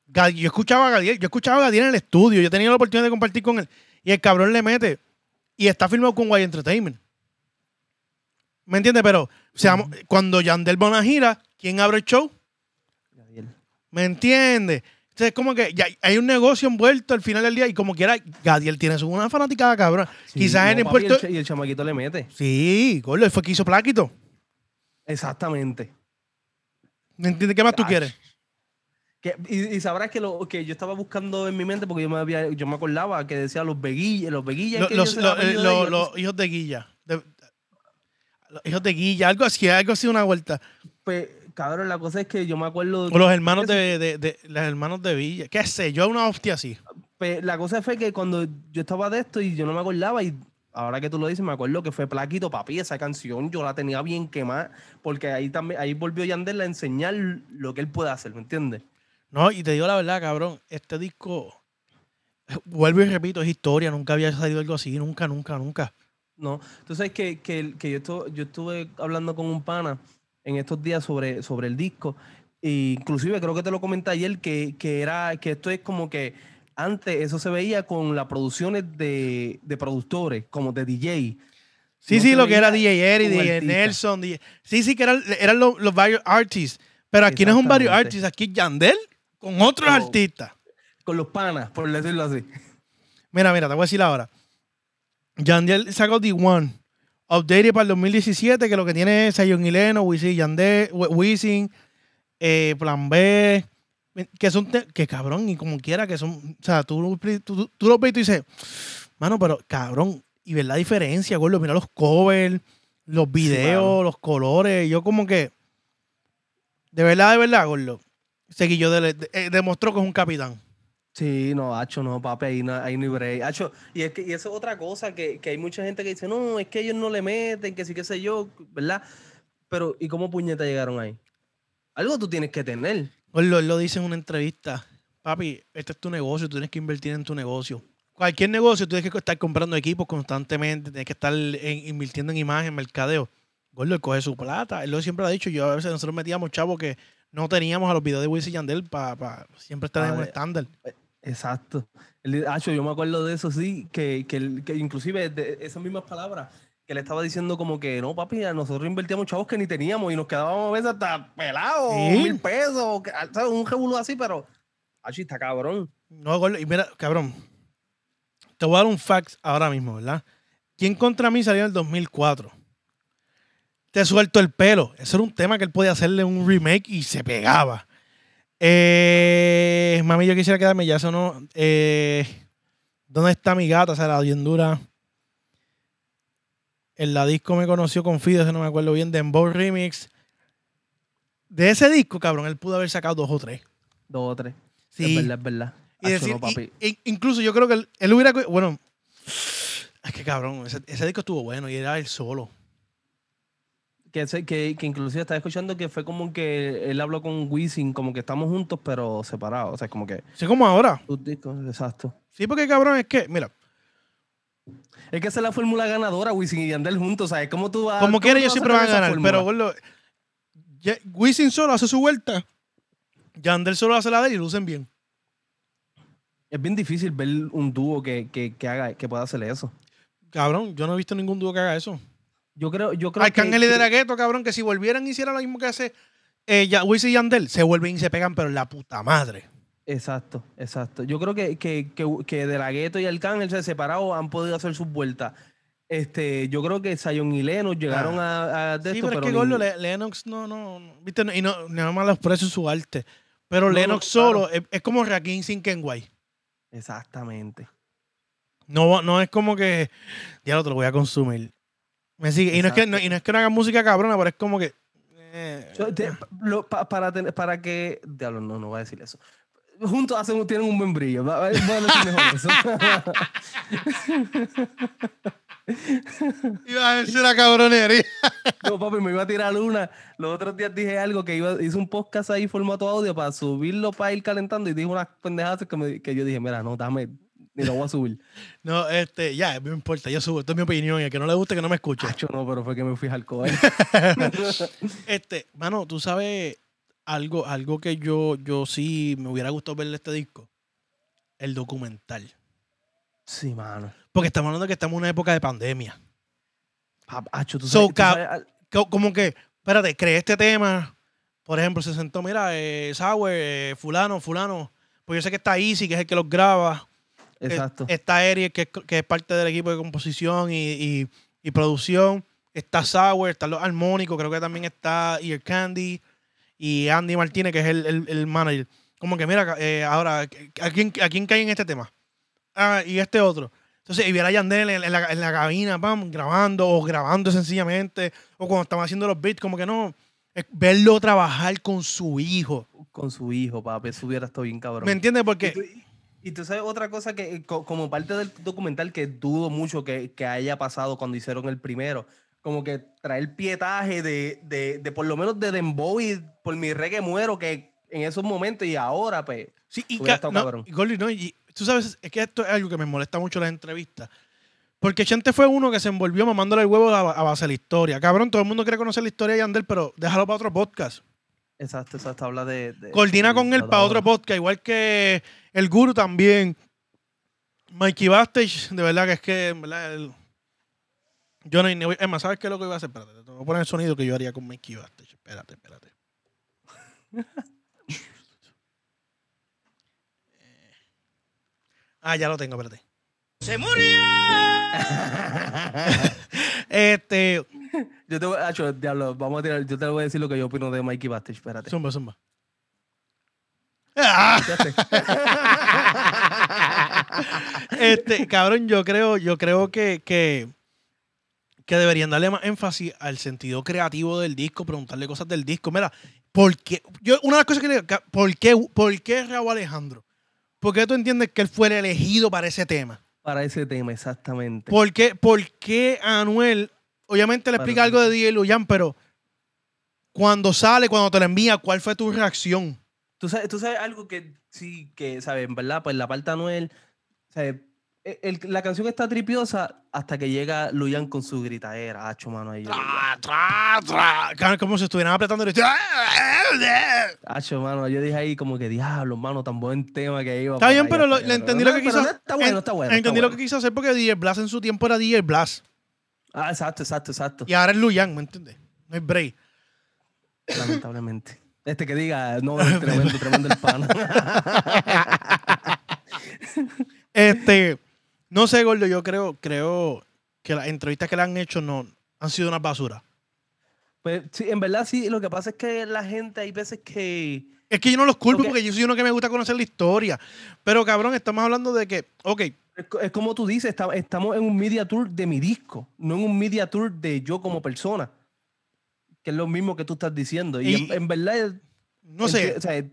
Yo escuchaba a Gadiel, yo escuchaba a Gadiel en el estudio, yo tenía la oportunidad de compartir con él. Y el cabrón le mete. Y está filmado con Guay Entertainment. ¿Me entiendes? Pero seamos- cuando Yandel va a una gira, ¿quién abre el show? ¿Me entiendes? Entonces, como que ya hay un negocio envuelto al final del día y como quiera, Gadiel tiene su una fanaticada cabrón. Sí, Quizás no, en el papi, puerto. Y el chamaquito le mete. Sí, gordo, él fue que hizo Plaquito. Exactamente. ¿Me entiendes? ¿Qué más tú quieres? Que- y, y sabrás que lo que yo estaba buscando en mi mente, porque yo me había, yo me acordaba que decía los veguillas, los veguillas. Lo- los, lo- eh, lo- los hijos de Guilla. De- los hijos de Guilla, algo así, algo así, una vuelta. Pues, cabrón, la cosa es que yo me acuerdo. O los hermanos de, de, de- los hermanos de Villa. ¿Qué sé yo? Una hostia así. la cosa fue que cuando yo estaba de esto y yo no me acordaba, y ahora que tú lo dices, me acuerdo que fue Plaquito, papi, esa canción yo la tenía bien quemada, porque ahí también, ahí volvió Yandel a enseñar lo que él puede hacer, ¿me entiendes? No, y te digo la verdad, cabrón. Este disco, vuelvo y repito, es historia. Nunca había salido algo así. Nunca, nunca, nunca. No, tú sabes que, que, que yo, estu- yo estuve hablando con un pana en estos días sobre, sobre el disco. E inclusive creo que te lo comenté ayer que, que era que esto es como que antes eso se veía con las producciones de, de productores, como de DJ. Sí, No sí, lo que era DJ Eri, un DJ artista. Nelson. DJ Sí, sí, que eran, eran los, los varios artists. Pero aquí no es un varios artists, aquí Yandel con otros artistas. Con los panas, por decirlo así. Mira, mira, te voy a decir ahora. Yandel sacó The One. Updated para el 2017, que lo que tiene es Sayon Hileno, Wisin, Wisin, eh, Plan B, que son, que cabrón, y como quiera, que son, o sea, tú, tú, tú ves y tú dices, mano, pero cabrón, y ver la diferencia, gordo, mira los covers, los videos, los colores, yo como que, de verdad, de verdad, gordo, Seguillo de, de- eh, demostró que es un capitán. Sí, no, Hacho, no, papi, ahí no, ahí no hay break. Hacho, y, es que, y eso es otra cosa, que, que hay mucha gente que dice, no, es que ellos no le meten, que sí, qué sé yo, ¿verdad? Pero, ¿y cómo puñeta llegaron ahí? Algo tú tienes que tener. Él lo dice en una entrevista. Papi, este es tu negocio, tú tienes que invertir en tu negocio. Cualquier negocio, tú tienes que estar comprando equipos constantemente, tienes que estar en- invirtiendo en imagen, mercadeo. Gordo, él coge su plata. Él lo siempre lo ha dicho. Yo a veces nosotros metíamos chavos que no teníamos a los videos de Wisin y Yandel para siempre estar Ah, en un de- estándar. Exacto. El, Hacho, yo me acuerdo de eso, sí, que, que, que inclusive de esas mismas palabras, que le estaba diciendo como que, no, papi, a nosotros invertíamos chavos que ni teníamos y nos quedábamos a veces hasta pelados, Sí. mil pesos, que- ¿sabes? un revuelo así, pero, Hacho, está cabrón. No, gordo. Y mira, cabrón. Te voy a dar un fax ahora mismo, ¿verdad? ¿Quién contra mí salió en el 2004? Te suelto el pelo. Eso era un tema que él podía hacerle un remake y se pegaba. Eh, mami, yo quisiera quedarme, ya eso no. Eh, ¿Dónde está mi gata? O sea, la dura. En la disco me conoció con Fido, eso no me acuerdo bien. Dembow Remix. De ese disco, cabrón, él pudo haber sacado dos o tres. Dos o tres. Sí. Es verdad, es verdad. Y Hacho, decir, no, papi. y- y- incluso yo creo que él, él hubiera. Bueno, es que cabrón, ese, ese disco estuvo bueno y era él solo. Que, ese- que, que inclusive estaba escuchando que fue como que él habló con Wisin, como que estamos juntos pero separados. O sea, como que Así como ahora. tus discos, exacto. Sí, porque cabrón, es que, mira, Es que esa es la fórmula ganadora, Wisin y Yandel juntos, ¿sabes? ¿Cómo tú vas como cómo quiera tú ellos vas siempre van a ganar. Pero, fórmula? ya- Wisin solo hace su vuelta. Yandel solo hace la de él y lucen bien. Es bien difícil ver un dúo que, que, que haga, que pueda hacer eso. Cabrón, yo no he visto ningún dúo que haga eso. Yo creo, yo creo que, Arcángel y que- De La Ghetto, cabrón, que si volvieran y hicieran lo mismo que hace eh, ya- Wisin y Yandel, se vuelven y se pegan, pero en la puta madre. Exacto, exacto. Yo creo que, que, que, que De La Ghetto y Arcángel se separados han podido hacer sus vueltas. Este, yo creo que Zion y Lennox llegaron a, a de Sí, esto, pero, es que Gordo, ni- Le- Lennox no, no, no, viste, y no, nada más los precios su arte. Pero No, no, Lennox claro. solo es, es como Rakim sin Kenway. Exactamente. No, no es como que, ya lo te lo voy a consumir. Me sigue. Y no, es que, no, y no es que no hagan música cabrona, pero es como que. eh, Yo te- lo- pa- para, para que. Diablo, no, no voy a decir eso. Juntos hacen, tienen un buen brillo. Va- va- Voy a decir mejor eso. *laughs* Iba a decir una cabronería. No, papi, me iba a tirar una. Los otros días dije algo que iba, hice un podcast ahí formato audio para subirlo para ir calentando y dije unas pendejadas que, me- que yo dije, mira, no, dame, *laughs* Ni lo voy a subir. No, este, ya, no importa, yo subo, esto es mi opinión, y al que no le guste que no me escuche. Hacho, no, pero fue que me fui al cover. *laughs* Este, mano, tú sabes algo, algo que yo, yo sí me hubiera gustado verle este disco. El documental. sí, mano. Porque estamos hablando de que estamos en una época de pandemia. Hacho, tú So, sabes, tú cab- sabes al- Co- Como que, espérate, creé este tema. Por ejemplo, se sentó, mira, eh, Sauer, eh, fulano, fulano. Pues yo sé que está Easy, que es el que los graba. Exacto. Está Eric, que es, que es parte del equipo de composición y, y- y producción. Está Sauer, están los armónicos, creo que también está Ear Candy y Andy Martínez, que es el, el- el manager. Como que, mira, eh, ahora, ¿a quién, ¿a quién cae en este tema? Ah, y este otro. Entonces, y ver a Yandel en, en la, en la cabina, pam, grabando, o grabando sencillamente, o cuando estaban haciendo los beats, como que no. verlo trabajar con su hijo. Con su hijo, papi. Eso hubiera estado bien cabrón. ¿Me entiendes? Porque y tú sabes otra cosa que, eh, co- como parte del documental, que dudo mucho que, que haya pasado cuando hicieron el primero, como que traer pietaje de, de, de por lo menos de Dembow y por mi reggae muero, que en esos momentos y ahora, pues, Sí, y, estado no, cabrón. y Gordy, no, y tú sabes, es que esto es algo que me molesta mucho en las entrevistas. Porque Chente fue uno que se envolvió mamándole el huevo a, a base de la historia. Cabrón, todo el mundo quiere conocer la historia de Yandel, pero déjalo para otro podcast. Exacto, exacto, habla de... de- Coordina de- con él para otro podcast, igual que el Guru también. Mikey Bastage, de verdad que es que, en verdad, el- yo no, ni voy- es más, ¿sabes qué es lo que iba a hacer? Espérate, te voy a poner el sonido que yo haría con Mikey Bastage. Espérate, espérate. *laughs* Ah, ya lo tengo, espérate. ¡Se murió! *laughs* Este, Yo te voy, Acho, diablo, vamos a tirar, yo te voy a decir lo que yo opino de Mikey Bastage, espérate. zumba, zumba. Ah, *laughs* este, cabrón, yo creo, yo creo que, que, que deberían darle más énfasis al sentido creativo del disco, preguntarle cosas del disco. Mira, ¿por qué? Yo, una de las cosas que le digo, ¿por qué, ¿por qué Raúl Alejandro? ¿Por qué tú entiendes que él fue el elegido para ese tema? Para ese tema, exactamente. ¿Por qué, por qué Anuel, obviamente le explica algo de DJ Luyan, pero cuando sale, cuando te lo envía, ¿cuál fue tu reacción? ¿Tú sabes, tú sabes algo que sí, que, ¿sabes? En verdad, pues la parte de Anuel, ¿sabes? El- el- la canción está tripiosa hasta que llega Luyan con su gritadera, hacho, mano, ahí. Tra, tra, tra. Como si estuvieran apretando. el- Hacho, mano, yo dije ahí como que diablo, mano, tan buen tema que iba. Está bien, pero lo- le entendí lo que quiso. no, Está bueno, en- está bueno. Entendí lo que quiso hacer porque DJ Blast en su tiempo era DJ Blast. Ah, exacto, exacto, exacto. Y ahora es Luyan, ¿me entiendes? No hay break. Lamentablemente. Este que diga, no, es *laughs* tremendo, tremendo el pan. Este, no sé, Gordo, yo creo, creo que las entrevistas que le han hecho no han sido una basura. Pues sí, en verdad sí, lo que pasa es que la gente hay veces que... Es que yo no los culpo porque yo soy uno que me gusta conocer la historia. Pero cabrón, estamos hablando de que, ok, Es, co- es como tú dices, esta- estamos en un media tour de mi disco, no en un media tour de yo como persona. Que es lo mismo que tú estás diciendo. Y, Y- en, en verdad, no sé. enti- o sea,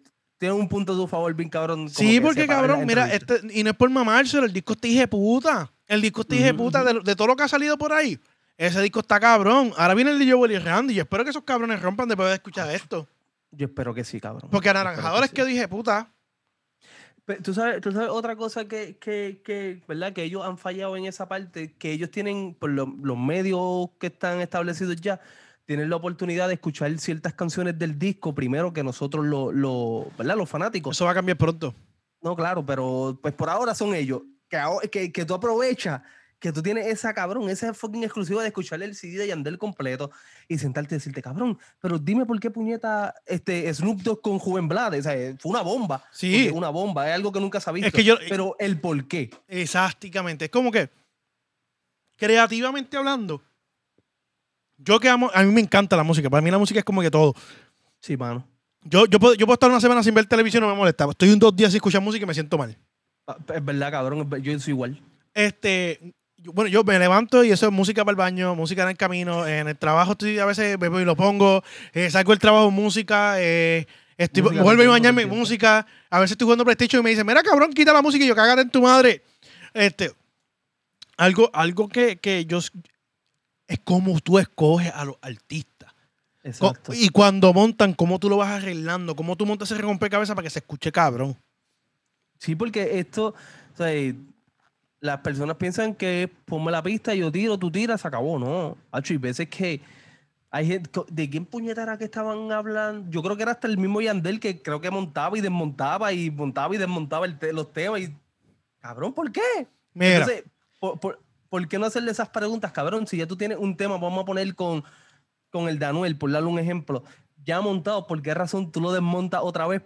tiene un punto a tu favor bien cabrón. Sí, que porque cabrón, mira, este, y no es por mamárselo, el disco está hije puta. El disco está hije puta de, de todo lo que ha salido por ahí. Ese disco está cabrón. Ahora viene el de Joel y Randy. Yo espero que esos cabrones rompan después de escuchar esto. Yo espero que sí, cabrón. Porque Anaranjadores sí. que dije puta. ¿Tú sabes, tú sabes otra cosa que, que, que, ¿verdad? que ellos han fallado en esa parte, que ellos tienen, por lo- los medios que están establecidos ya, tienen la oportunidad de escuchar ciertas canciones del disco primero que nosotros, lo, lo- ¿verdad? los fanáticos. Eso va a cambiar pronto. No, claro, pero pues por ahora son ellos. Que, que, que tú aprovechas, que tú tienes esa cabrón, esa fucking exclusiva de escucharle el CD de Yandel completo y sentarte y decirte, cabrón, pero dime por qué puñeta este Snoop Dogg con Juven Blade. O sea, fue una bomba. Sí. Una bomba, es algo que nunca ha visto. que yo- pero el por qué. Exactamente. Es como que, creativamente hablando, yo que amo, a mí me encanta la música. Para mí la música es como que todo. Sí, mano. Yo, yo, puedo, yo puedo estar una semana sin ver televisión y no me molesta. Estoy un dos días sin escuchar música y me siento mal. Ah, Es verdad, cabrón. Yo soy igual. Este, yo- bueno, yo me levanto y eso es música para el baño, música en el camino. En el trabajo estoy a veces me voy y lo pongo. Eh, salgo del trabajo música. Eh, estoy, Música vuelvo a todo el bañarme tiempo. música. A veces estoy jugando PlayStation y me dicen, mira cabrón, quita la música y yo cágate en tu madre. Este, algo, algo que, que yo es como tú escoges a los artistas. Exacto. Y cuando montan, cómo tú lo vas arreglando, cómo tú montas ese rompecabezas para que se escuche cabrón. Sí, porque esto, o sea, las personas piensan que ponme la pista, yo tiro, tú tiras, se acabó. No, Hacho, y veces que hay gente, ¿de quién puñeta era que estaban hablando? Yo creo que era hasta el mismo Yandel que creo que montaba y desmontaba y montaba y desmontaba el te- los temas y... Cabrón, ¿por qué? Mira, Entonces, ¿por, por, por qué no hacerle esas preguntas, cabrón? Si ya tú tienes un tema, vamos a poner con, con el Danuel, por darle un ejemplo, ya montado, ¿por qué razón tú lo desmontas otra vez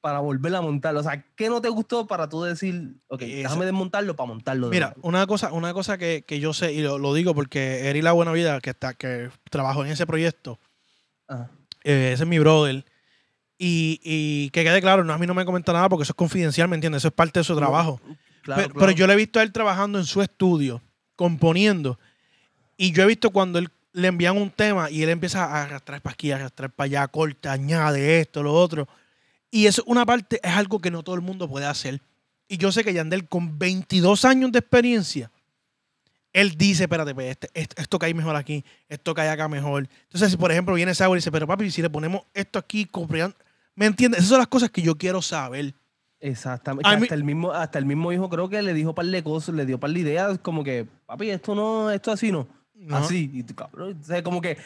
para volver a montarlo? O sea, ¿qué no te gustó para tú decir, ok, Eso. déjame desmontarlo para montarlo? de Mira, nuevo"? una cosa, una cosa que, que yo sé, y lo, lo digo porque Eri La Buena Vida, que está, que trabajó en ese proyecto, Ajá. eh, ese es mi brother. Y, y que quede claro, no, a mí no me comenta nada porque eso es confidencial, ¿me entiendes? Eso es parte de su trabajo. Claro, pero, claro. pero yo le he visto a él trabajando en su estudio, componiendo. Y yo he visto cuando él le envían un tema y él empieza a arrastrar para aquí, arrastrar para allá, corta, añade esto, lo otro. Y eso, una parte, es algo que no todo el mundo puede hacer. Y yo sé que Yandel, con 22 años de experiencia, él dice, espérate, pues, este- esto, esto cae mejor aquí, esto cae acá mejor. Entonces, si por ejemplo viene Sauer y dice, pero papi, si le ponemos esto aquí, copiando-", ¿me entiendes? Esas son las cosas que yo quiero saber. Exactamente. Que hasta, el mismo, hasta el mismo hijo creo que le dijo par de cosas, le dio par de ideas, como que, papi, esto no, esto así no. ¿no? Así. Y cabrón, o sea, como que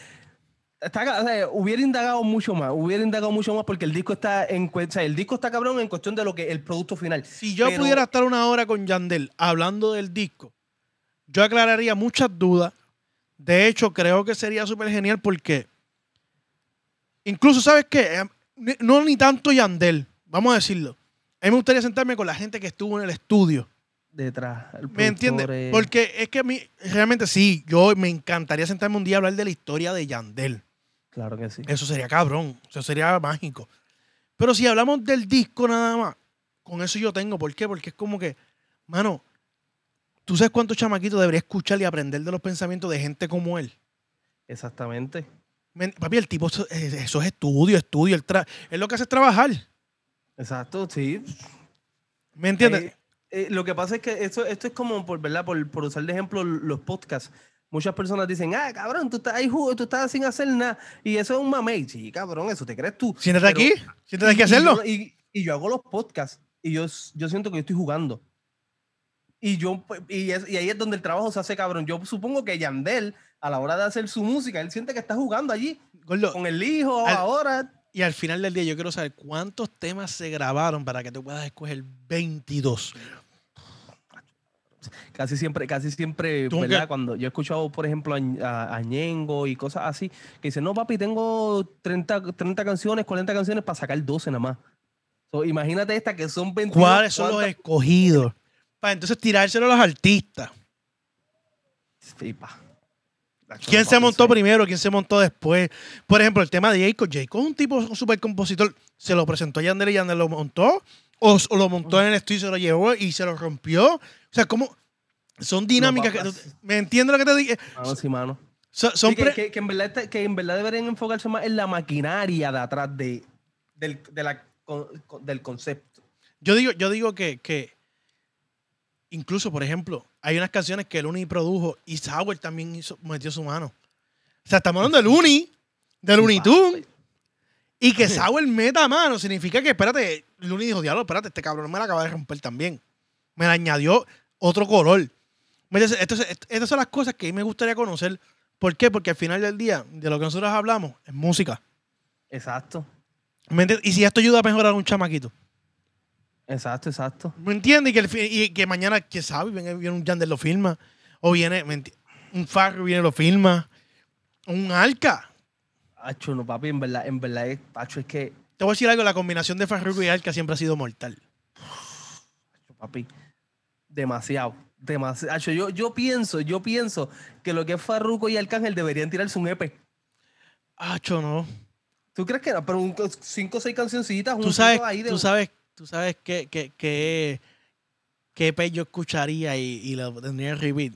está, ca- o sea, hubiera indagado mucho más, hubiera indagado mucho más porque el disco está en o sea, el disco está cabrón en cuestión de lo que el producto final. Si yo Pero- pudiera estar una hora con Yandel hablando del disco, yo aclararía muchas dudas. De hecho, creo que sería súper genial porque incluso, ¿sabes qué? Eh, ni- No ni tanto Yandel, vamos a decirlo. A mí me gustaría sentarme con la gente que estuvo en el estudio. Detrás. el ¿Me entiendes? eh, Porque es que a mí, realmente sí, yo me encantaría sentarme un día a hablar de la historia de Yandel. Claro que sí. Eso sería cabrón. Eso sería mágico. Pero si hablamos del disco nada más, con eso yo tengo. ¿Por qué? Porque es como que, mano, ¿tú sabes cuántos chamaquitos debería escuchar y aprender de los pensamientos de gente como él? Exactamente. Men- Papi, el tipo, eso, es estudio, estudio. Tra- él lo que hace es trabajar. Exacto, sí. ¿Me entiendes? Eh, eh, lo que pasa es que esto, esto es como, por, ¿verdad? Por, por usar de ejemplo los podcasts. Muchas personas dicen, ah, cabrón, tú estás ahí, tú estás sin hacer nada. Y eso es un mamey. Sí, cabrón, eso te crees tú. Siéntate Pero- aquí. Siéntate aquí a y- y hacerlo. yo- Y, y yo hago los podcasts y yo, yo siento que yo estoy jugando. Y yo pues, y, es- y ahí es donde el trabajo se hace cabrón. Yo supongo que Yandel, a la hora de hacer su música, él siente que está jugando allí Gordo, con el hijo Al- ahora. Y al final del día yo quiero saber cuántos temas se grabaron para que tú puedas escoger 22. Casi siempre, casi siempre, ¿verdad? Cuando yo he escuchado, por ejemplo, a, a- Ñengo y cosas así, que dicen, no, papi, tengo 30, 30 canciones, 40 canciones para sacar 12 nada más. So, imagínate esta que son 22. ¿Cuáles son los ¿cuántas- escogidos? Para entonces tirárselo a los artistas. Sí, pa. ¿Quién se montó primero? ¿Quién se montó después? Por ejemplo, el tema de Jacob. Jacob es un tipo, un super compositor. ¿Se lo presentó a Yandel y Yandel lo montó? ¿O, o lo montó en el estudio y se lo llevó y se lo rompió? O sea, ¿cómo? Son dinámicas que... ¿Me entiendes lo que te digo? Mano, sí, mano. Son, son Sí, que, pre- que- que en verdad, que en verdad deberían enfocarse más en la maquinaria de atrás de, del, de la, con- con- del concepto. Yo digo, yo digo que, que incluso, por ejemplo, hay unas canciones que el Uni produjo y Sauer también hizo- metió su mano. O sea, estamos hablando del Uni, del Uni Tunes, y que *laughs* Sauer meta mano significa que, espérate, el Uni dijo, diablo, espérate, este cabrón me la acaba de romper también. Me le añadió otro color. Entonces, est- estas son las cosas que a mí me gustaría conocer. ¿Por qué? Porque al final del día, de lo que nosotros hablamos, es música. Exacto. Y si esto ayuda a mejorar a un chamaquito. Exacto, exacto. ¿Me entiendes? Y que, el fi- y que mañana, quién sabe, viene, viene un Yandel lo filma. O viene ¿me enti- un Farro viene lo filma. Un Arca. Acho, no, papi, en verdad, en verdad, es, Acho, es que, Te voy a decir algo, la combinación de Farruko y Arca siempre ha sido mortal. papi, demasiado, demasiado. Acho, yo, yo pienso, yo pienso que lo que es Farruko y Arcángel deberían tirarse un EP. Acho, no. ¿Tú crees que no? Pero un, cinco o seis cancioncitas, Tú juntitos sabes, ahí de tú sabes, tú sabes qué, qué, qué, qué yo escucharía y, y lo tendría en repeat.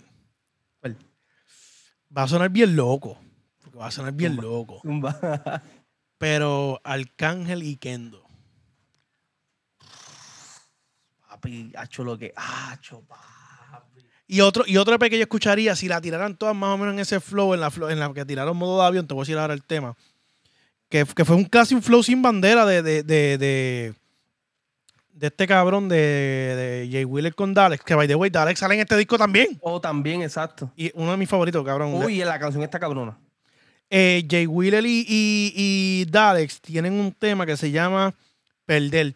¿Cuál? Va a sonar bien loco. Porque va a sonar bien Zumba. loco. Zumba. *laughs* Pero Arcángel y Kendo. papi, Acho, lo que, Acho, papi. Y otro, y otro EP que yo escucharía, si la tiraran todas más o menos en ese flow, en la, en la que tiraron modo de avión, te voy a decir ahora el tema. Que, que fue un casi un flow sin bandera de, de, de, de, de este cabrón de, de Jay Wheeler con Dalex, que by the way, Dalex sale en este disco también. O también, exacto. Y uno de mis favoritos, cabrón. Uy, la canción está cabrona. Eh, Jay Wheeler y, y, y Dalex tienen un tema que se llama Perder.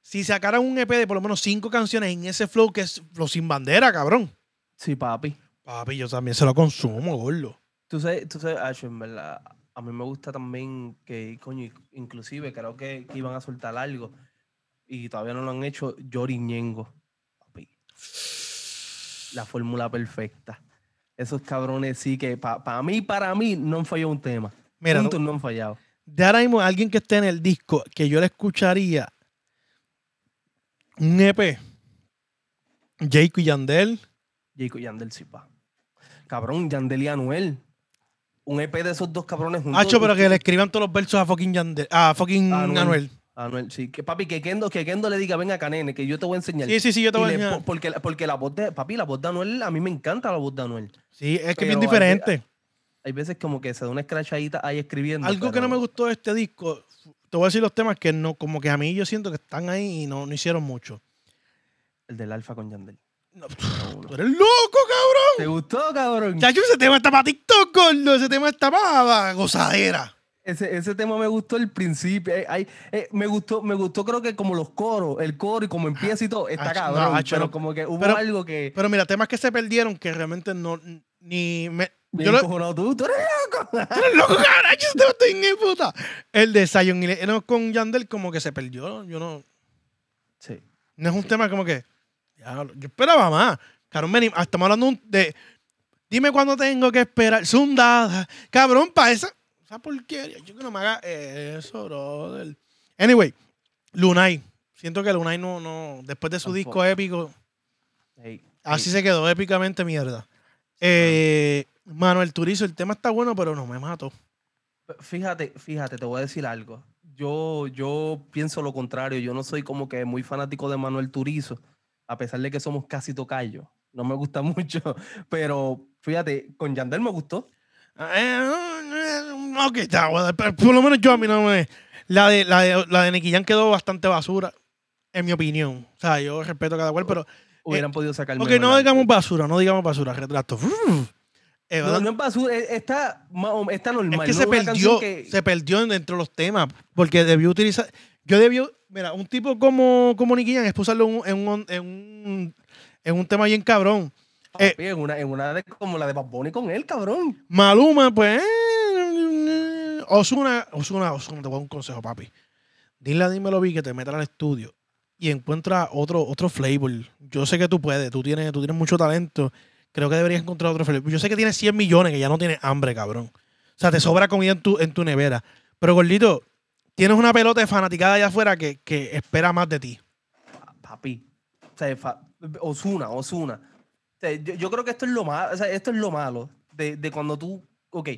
Si sacaran un EP de por lo menos cinco canciones en ese flow, que es Flow sin bandera, cabrón. Sí, papi. Papi, yo también se lo consumo, gordo. Tú sabes, tú sabes, en verdad, a mí me gusta también que, coño, inclusive creo que, que iban a soltar algo y todavía no lo han hecho, Ñengo. Papi. La fórmula perfecta. Esos cabrones sí que para mí, para mí, no han fallado un tema. Mira, Juntos no, han fallado. De ahora mismo, alguien que esté en el disco que yo le escucharía un EP. Jake y Yandel. Jake y Yandel, sí, pa. Cabrón, Yandel y Anuel. Un EP de esos dos cabrones juntos. Hacho, pero que le escriban todos los versos a fucking Yandel. A fucking Anuel. Anuel. Sí. Que papi, que Kendo, que Kendo le diga, venga, Canene, que yo te voy a enseñar. Sí, sí, sí, yo te voy a enseñar. Porque, porque la voz de, papi, la voz de Anuel, a mí me encanta la voz de Anuel. Sí, es que es bien diferente. Hay, veces como que se da una escrachadita ahí escribiendo. Algo que no me gustó de este disco, te voy a decir los temas que no, como que a mí yo siento que están ahí y no, no hicieron mucho. El del Alfa con Yandel. No, tú eres loco, cabrón. ¿Te gustó, cabrón? Chacho, ese tema está para TikTok, gordo. Ese tema está para gozadera. Ese, ese tema me gustó al principio. Eh, me gustó, me gustó creo que como los coros, el coro y como empieza y todo, está cabrón. pero como que hubo algo que. Pero mira, temas que se perdieron que realmente no ni me. yo lo, tú, tú eres loco. Tú eres loco, carajo, te estoy en puta. El de Zion y con Yandel como que se perdió. Yo no. Sí. No es un tema como que. yo esperaba más. Carmen, estamos hablando de. Dime cuándo tengo que esperar. Zundada. Cabrón, para esa, esa porquería. Yo que no me haga eso, brother. Anyway, Lunay. Siento que Lunay no, no. Después de su disco épico. así se quedó épicamente mierda. Eh, Manuel Turizo, el tema está bueno, pero no me mato. Fíjate, fíjate, te voy a decir algo yo, yo pienso lo contrario. Yo no soy como que muy fanático de Manuel Turizo, a pesar de que somos casi tocayo. No me gusta *laughs* mucho, pero fíjate, con Yandel me gustó. Eh, ok, está, por lo menos yo a mí no me... La de, la de, la de quedó bastante basura, en mi opinión. O sea, yo respeto a cada cual, pero... Hubieran podido sacar... Ok, no digamos basura, no digamos basura, retrato. *laughs* Eh, no, no es basura, eh, está, está normal. Es que se perdió, se perdió dentro de los temas, porque debió utilizar, yo debió, mira, un tipo como, como Nicky Jam es usarlo en un, en un, en un, tema bien cabrón. Eh, en una, en una de, como la de Bad Bunny con él, cabrón. Maluma, pues, Osuna, Osuna, Osuna, te voy a dar un consejo, papi. Dile a Dímelo Vi que te metan al estudio y encuentra otro, otro flavor. Yo sé que tú puedes, tú tienes, tú tienes mucho talento creo que deberías encontrar otro Felipe. Yo sé que tienes 100 millones, que ya no tienes hambre, cabrón. O sea, te sobra comida en tu, en tu nevera. Pero, gordito, tienes una pelota de fanaticada allá afuera que, que espera más de ti. Papi. O sea, Osuna, Osuna. Yo, creo que esto es lo malo, o sea, esto es lo malo de, de cuando tú, ok,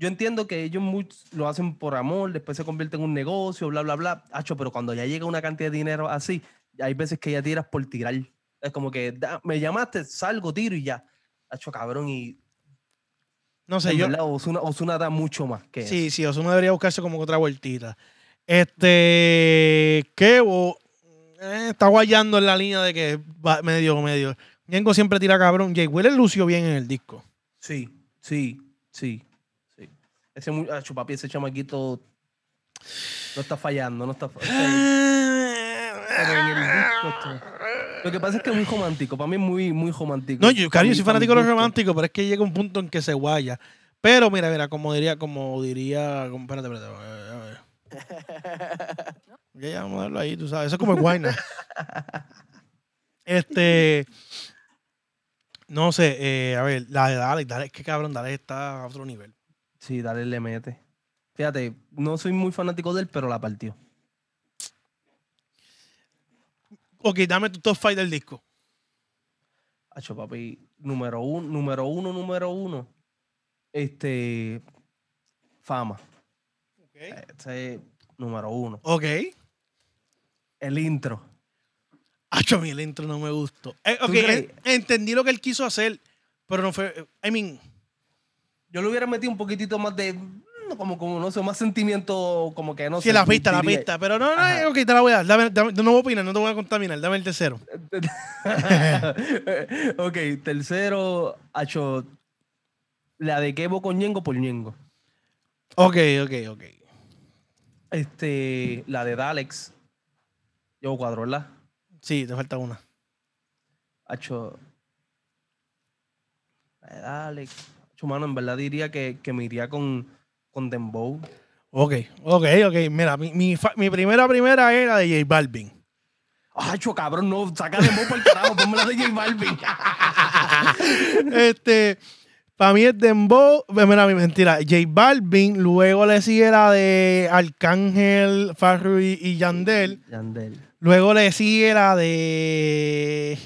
yo entiendo que ellos lo hacen por amor, después se convierte en un negocio, bla, bla, bla. Hacho, pero cuando ya llega una cantidad de dinero así, hay veces que ya tiras por tirar. Es como que me llamaste, salgo, tiro y ya. Ha hecho cabrón y. No sé, yo. Osuna, Osuna, da mucho más que Sí, sí, Osuna debería buscarse como otra vueltita. Este. Kevo eh, está guayando en la línea de que va medio, medio. Yengo siempre tira cabrón. Jay Wheeler lució bien en el disco. Sí, sí, sí. sí. Ese muchacho, papi, ese chamaquito no está fallando, no está fallando. Lo que pasa es que es muy romántico. Para mí es muy, muy romántico. No, yo, yo soy fanático de lo romántico, pero es que llega un punto en que se guaya. Pero mira, mira, como diría, como diría. espérate, espérate. A ver. *laughs* Ya, vamos a darlo ahí, tú sabes. Eso es como el guayna. *laughs* este. No sé, eh, a ver, la de Dale, Dale, es que cabrón, Dale está a otro nivel. Sí, Dale le mete. Fíjate, no soy muy fanático de él, pero la partió. Ok, dame tu top 5 del disco. Hacho, papi, número uno, número uno, número uno. Este. Fama. Ok. Este es número uno. Ok. El intro. Hacho, a mí el intro no me gustó. Eh, ok, entendí lo que él quiso hacer, pero no fue. I mean. Yo le hubiera metido un poquitito más de. mm, como, como no sé, más sentimiento, como que no Sí, sé. la pista, la pista. Pero no, no, Ajá. ok, te la voy a dar. Dame, dame- no voy a opinar, no te voy a contaminar. Dame el tercero. *laughs* ok, tercero, Hacho. La de Kevo con Ñengo por Ñengo. Ok, ok, ok. Este, la de Dalex. Llevo cuatro, ¿verdad? Sí, te falta una. Hacho. De Dalex. Hacho, mano, en verdad diría que, que me iría con, con Dembow. Ok, ok, ok. Mira, mi, mi, fa- mi primera primera era de J Balvin. Hacho, cabrón, no, saca Dembow por el carajo, ponme la de J Balvin. *laughs* este, para mí es Dembow, eh, mira, mi mentira, J Balvin, luego le sigue la de Arcángel, Farru y, y Yandel, Yandel. Luego le sigue la de...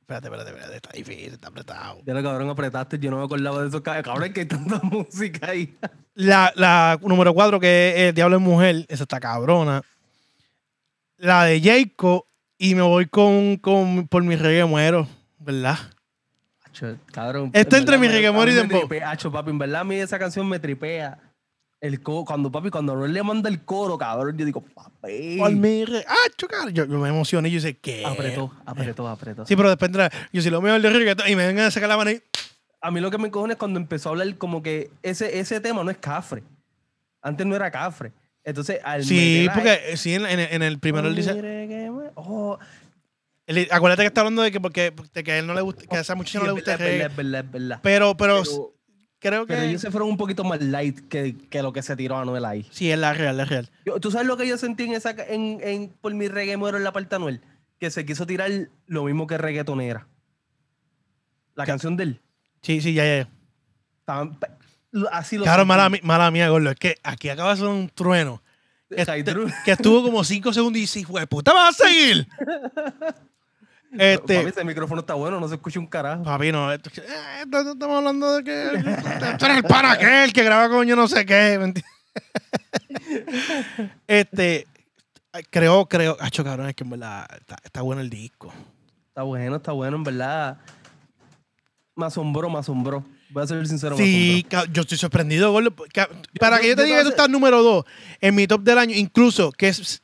Espérate, espérate, espérate, está difícil, está apretado. Ya lo cabrón apretaste, yo no me acordaba de eso. Cabrón, que hay tanta *laughs* música ahí. La, la número 4, que es El Diablo es Mujer, esa está cabrona. La de Jayco, y me voy con, con por mi reggae muero, ¿verdad? Hacho, cabrón. Está en entre mi a mí y dembow. Hacho, papi, en verdad a mí esa canción me tripea. El cuando papi, cuando Anuel le manda el coro, cabrón, yo digo, papi. ¡Ah, chocar! Yo, yo me emocioné y yo sé ¿qué? Apretó, apretó, apretó. Sí, pero después entra, yo si lo veo el de reggaetón y me vengan a sacar la mano y... A mí lo que me cojones es cuando empezó a hablar como que ese, ese tema no es cafre. Antes no era cafre. Entonces, al Sí, porque eh, sí, en, en- en el primero él dice... Me- Oh, él- acuérdate que está hablando de que porque de que a él no le gusta, que a esa muchacha sí, no le es gusta el verdad, es verdad, es verdad. Pero, pero, Pero- creo que... Pero ellos se fueron un poquito más light que, que lo que se tiró Anuel ahí. Sí, es la real, es real. Yo- ¿Tú sabes lo que yo sentí en esa en, en por mi reggae muero en la parte de Anuel? Que se quiso tirar lo mismo que reggaetonera. La ¿Qué? canción de él. Sí, sí, ya, ya. Estaban pe- lo- Así lo Claro, sentí. mala, mala mía, Gordo. Es que aquí acaba de sonar un trueno. Hydru- que estuvo como cinco segundos y dice, "Hijo de puta, vas a seguir! *laughs* este... Papi, ese micrófono está bueno, no se escucha un carajo. Papi, no, esto- eh, estamos hablando de que tú eres el para aquel que graba con yo no sé qué. *laughs* este, creo, creo, hacho cabrón, es que en verdad está, está bueno el disco. Está bueno, está bueno, en verdad. Me asombró, me asombró. Voy a ser sincero, Sí, yo estoy sorprendido, Para que yo te diga que tú estás número dos en mi top del año, incluso que es.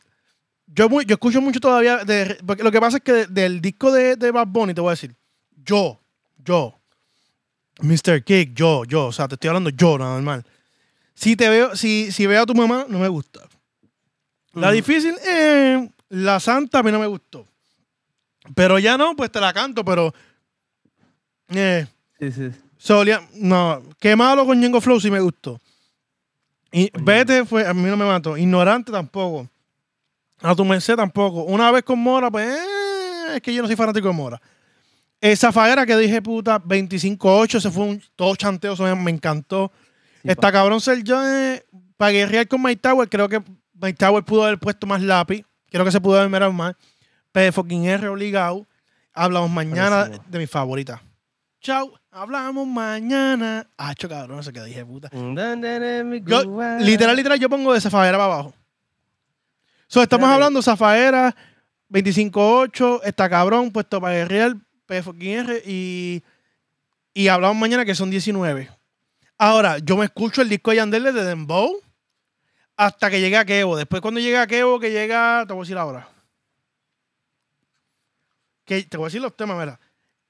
Yo, muy- yo escucho mucho todavía. De, porque lo que pasa es que de- del disco de, de Bad Bunny, te voy a decir, yo, yo, Mr. Kick, yo, yo, o sea, te estoy hablando yo, nada normal. Si te veo, si, si veo a tu mamá, no me gusta. La difícil, eh, la santa a mí no me gustó. Pero ya no, pues te la canto, pero. Eh, Sí, sí. Solia, no, qué malo con Ñengo Flow sí me gustó. Y vete fue, a mí no me mató. Ignorante tampoco. A tu merced tampoco. Una vez con Mora, pues eh, es que yo no soy fanático de Mora. Esa faera que dije, puta, 25-8, se fue un todo chanteo, me, me encantó. Sí, Está cabrón ser yo eh, para guerrear con Mike Tower. Creo que Mike Tower pudo haber puesto más lápiz. Creo que se pudo haber mirado más. Pero fucking R obligado. Hablamos mañana Buenísimo. de mi favorita. Chau, hablamos mañana. Ah, cho cabrón, eso que dije, puta. Yo, literal, literal, yo pongo de Zafaera para abajo. So, estamos hablando Zafaera, 25-8, está cabrón, puesto para guerrear, P fucking R y, y hablamos mañana que son 19. Ahora, yo me escucho el disco de Yandel de Dembow hasta que llegue a Kevo. Después cuando llegue a Kevo, que llega, te voy a decir ahora. Que, te voy a decir los temas, mira.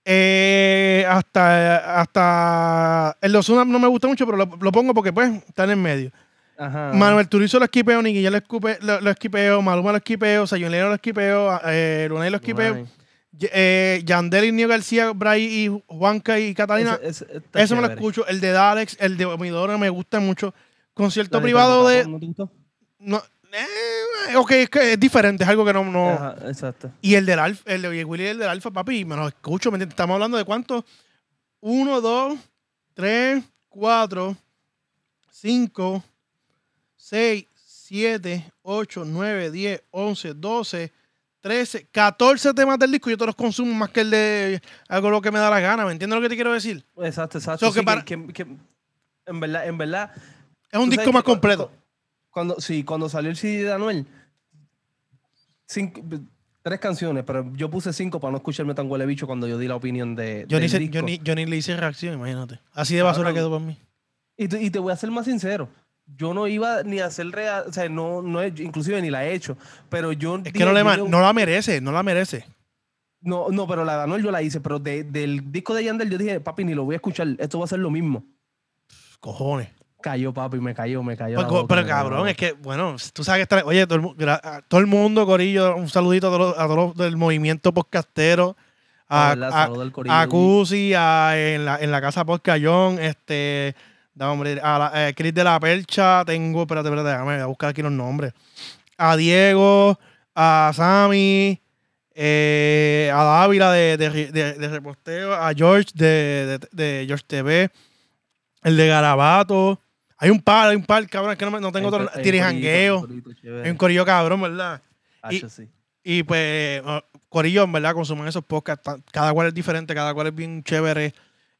Eh, hasta, hasta el de Ozuna no me gusta mucho, pero lo, lo pongo porque pues está en el medio. Ajá. Manuel Turizo lo esquipeo, Nicky ya lo, escupe- lo, lo esquipeo, Maluma lo esquipeo, Sayonero lo esquipeo, eh, Lunay lo esquipeo. Y- eh, Yandel y Nio García, Bray y Juanca y Catalina. Ese- ese- está Eso me lo escucho. El de Dalex, el de Omidoro me gusta mucho. Concierto privado de. ¿no te gustó? No, eh, ok, es que es diferente, es algo que no. no Ajá, exacto. y el del Alfa, el de Willy y el del Alfa, papi, me lo escucho, ¿me entiendes? Estamos hablando de cuántos. Uno, dos, tres, cuatro, cinco, seis, siete, ocho, nueve, diez, once, doce, trece, catorce temas del disco. Yo te los consumo más que el de algo lo que me da la gana, ¿me entiendes lo que te quiero decir? Exacto, exacto. So, que Sí, para- que- que- en verdad, en verdad. Es un disco más que completo. cu- Cuando, sí, cuando salió el CD de Anuel, cinco- tres canciones, pero yo puse cinco para no escucharme tan huele bicho cuando yo di la opinión de. Yo ni, del sé- disco. yo, ni, yo ni le hice reacción, imagínate. Así de basura Cabrón. quedó para mí. Y te, y te voy a ser más sincero. Yo no iba ni a hacer real, o sea, no, no he- inclusive ni la he hecho, pero yo... Es dije, que no, le yo ma- digo- no la merece, no la merece. no, no, pero la de Anuel yo la hice, pero de- del disco de Yandel yo dije, papi, ni lo voy a escuchar, esto va a ser lo mismo. Cojones. Cayó, papi, me cayó, me cayó. Pues, boca, pero me la cabrón, boca. es que, bueno, tú sabes que está. Oye, todo el, mu- gra- a todo el mundo, Corillo, un saludito a todos los, del movimiento podcastero. A, a, a. Cusi, a- en, la, en la casa Podcayón, este. Da, hombre, a la, eh, Chris de la Percha, tengo, espérate, espérate, déjame voy a buscar aquí los nombres. A Diego, a Sammy, eh, a Dávila de, de, de- de Reposteo, a George de, George TV, el de Garabato. Hay un par, hay un par, cabrón, es que no, me- no tengo Hay otro. un- hay un Tirijangueo. Hay un corillo cabrón, ¿verdad? y- Hacho, sí. Y pues, uh, Corillo, en verdad, consumen esos podcasts. Cada cual es diferente, cada cual es bien chévere.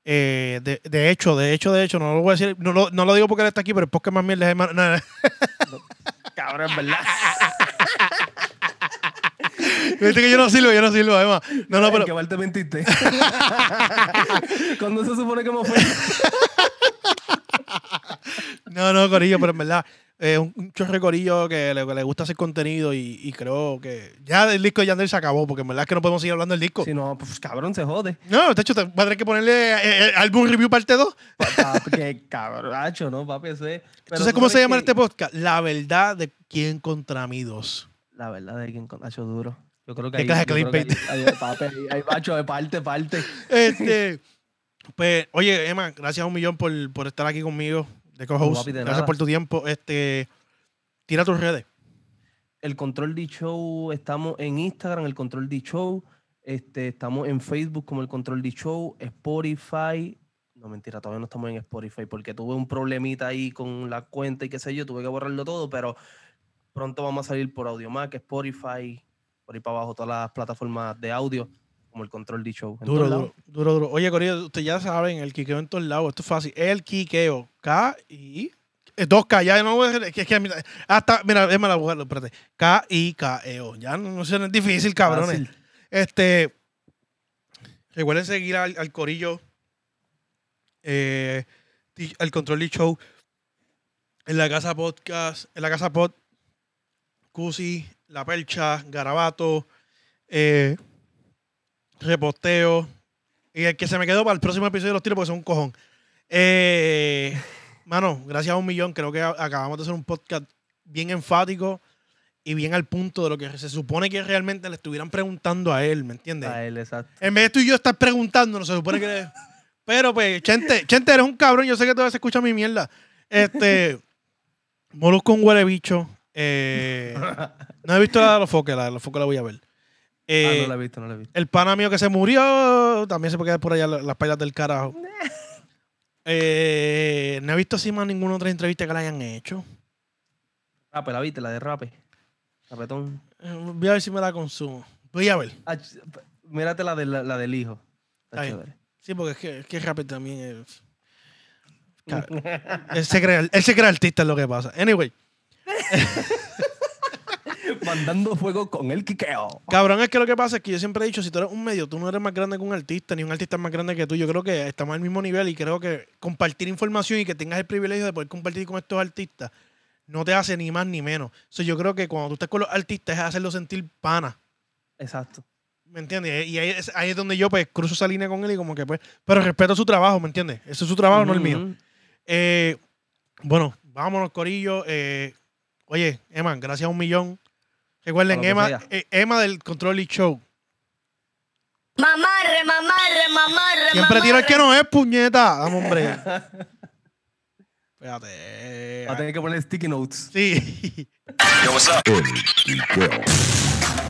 Eh, de, de hecho, de hecho, de hecho, no lo voy a decir, no lo, no lo digo porque él está aquí, pero el podcast más mierda es hermano. no, no. *laughs* Cabrón, ¿verdad? *laughs* Viste que yo no sirvo, yo no sirvo, además. No, no, ¿En pero. qué mal te mentiste? *laughs* Cuando se supone que me fue. No, no, Corillo, pero en verdad. Es un, un chorre Corillo que le, que le gusta hacer contenido y, y creo que ya el disco de Yandel se acabó, porque en verdad es que no podemos seguir hablando del disco. Si no, pues cabrón, se jode. No, de hecho, te voy a tener que ponerle eh, eh, álbum review parte 2. Pa- Papi, *laughs* que cabrón, hacho, ¿no? Papi, eso es. Pero Entonces, ¿cómo se llama que- este podcast? La verdad de quién contra mí dos. La verdad de quién con Hacho duro. Yo creo que ¿Qué clase ahí, macho, de parte, parte. Este, pues, oye, Emma, gracias a un millón por, por estar aquí conmigo de co-host. Gracias nada. por tu tiempo. Este, tira tus redes. El Control D Show, estamos en Instagram, el Control D Show. Este, estamos en Facebook como el Control D Show, Spotify. No, mentira, todavía no estamos en Spotify porque tuve un problemita ahí con la cuenta y qué sé yo, tuve que borrarlo todo, pero pronto vamos a salir por Audiomack, Spotify, por ahí para abajo, todas las plataformas de audio, como el Control D Show. en Duro, duro, duro, duro. Oye, Corillo, ustedes ya saben, el quiqueo en todos lados. Esto es fácil. El quiqueo. K y. eh, Dos K, ya no voy a decir. Es que, es que mira, hasta, mira, déjame la buscarlo, espérate. K I K E O. Ya no, no sé, no es difícil, cabrones. Fácil. Este. Recuerden seguir al, al Corillo. eh, al Control D Show. En la casa podcast. En la casa pod. Cusi, La Percha, Garabato. Eh, reposteo. Y el que se me quedó para el próximo episodio de los tiros porque son un cojón. Eh, mano, gracias a un millón. Creo que acabamos de hacer un podcast bien enfático y bien al punto de lo que se supone que realmente le estuvieran preguntando a él, ¿me entiendes? A él, exacto. En vez de tú y yo estar preguntando, no se supone que. *laughs* Pero pues, Chente, Chente, eres un cabrón. Yo sé que todavía se escucha mi mierda. Este. Molusco un huele bicho. Eh, no he visto la de los foques, la de los foques la voy a ver. Ah, Eh, no lo he visto, no lo he visto. el pana mío que se murió, también se puede quedar por allá la- las pailas del carajo. *laughs* Eh, no he visto así más ninguna otra entrevista que le hayan hecho. Rape, la viste, la de Rape. Rapetón. Eh, voy a ver si me la consumo. Voy a ver. Ah, mírate la, de, la, la del hijo. Sí, porque es que, es que Rapper también es. *laughs* Ca- él, se cree, él se cree artista, es lo que pasa. Anyway, *laughs* Mandando fuego con el quiqueo. cabrón, es que lo que pasa es que yo siempre he dicho: si tú eres un medio, tú no eres más grande que un artista, ni un artista es más grande que tú. Yo creo que estamos al mismo nivel y creo que compartir información y que tengas el privilegio de poder compartir con estos artistas no te hace ni más ni menos. So, yo creo que cuando tú estás con los artistas es hacerlo sentir pana. Exacto. ¿Me entiendes? Y ahí es, ahí es donde yo pues cruzo esa línea con él y como que pues, pero respeto su trabajo, ¿me entiendes? Eso es su trabajo, no el mío. Eh, bueno, vámonos, Corillo. Eh, oye, Emma, gracias a un millón. Recuerden, Emma, eh, Emma del Control y Show. Mamarre, mamarre, mamarre, Siempre tira el que no es, puñeta. Dame, hombre. *laughs* Espérate. Va a tener que poner sticky notes. Sí. El quiqueo.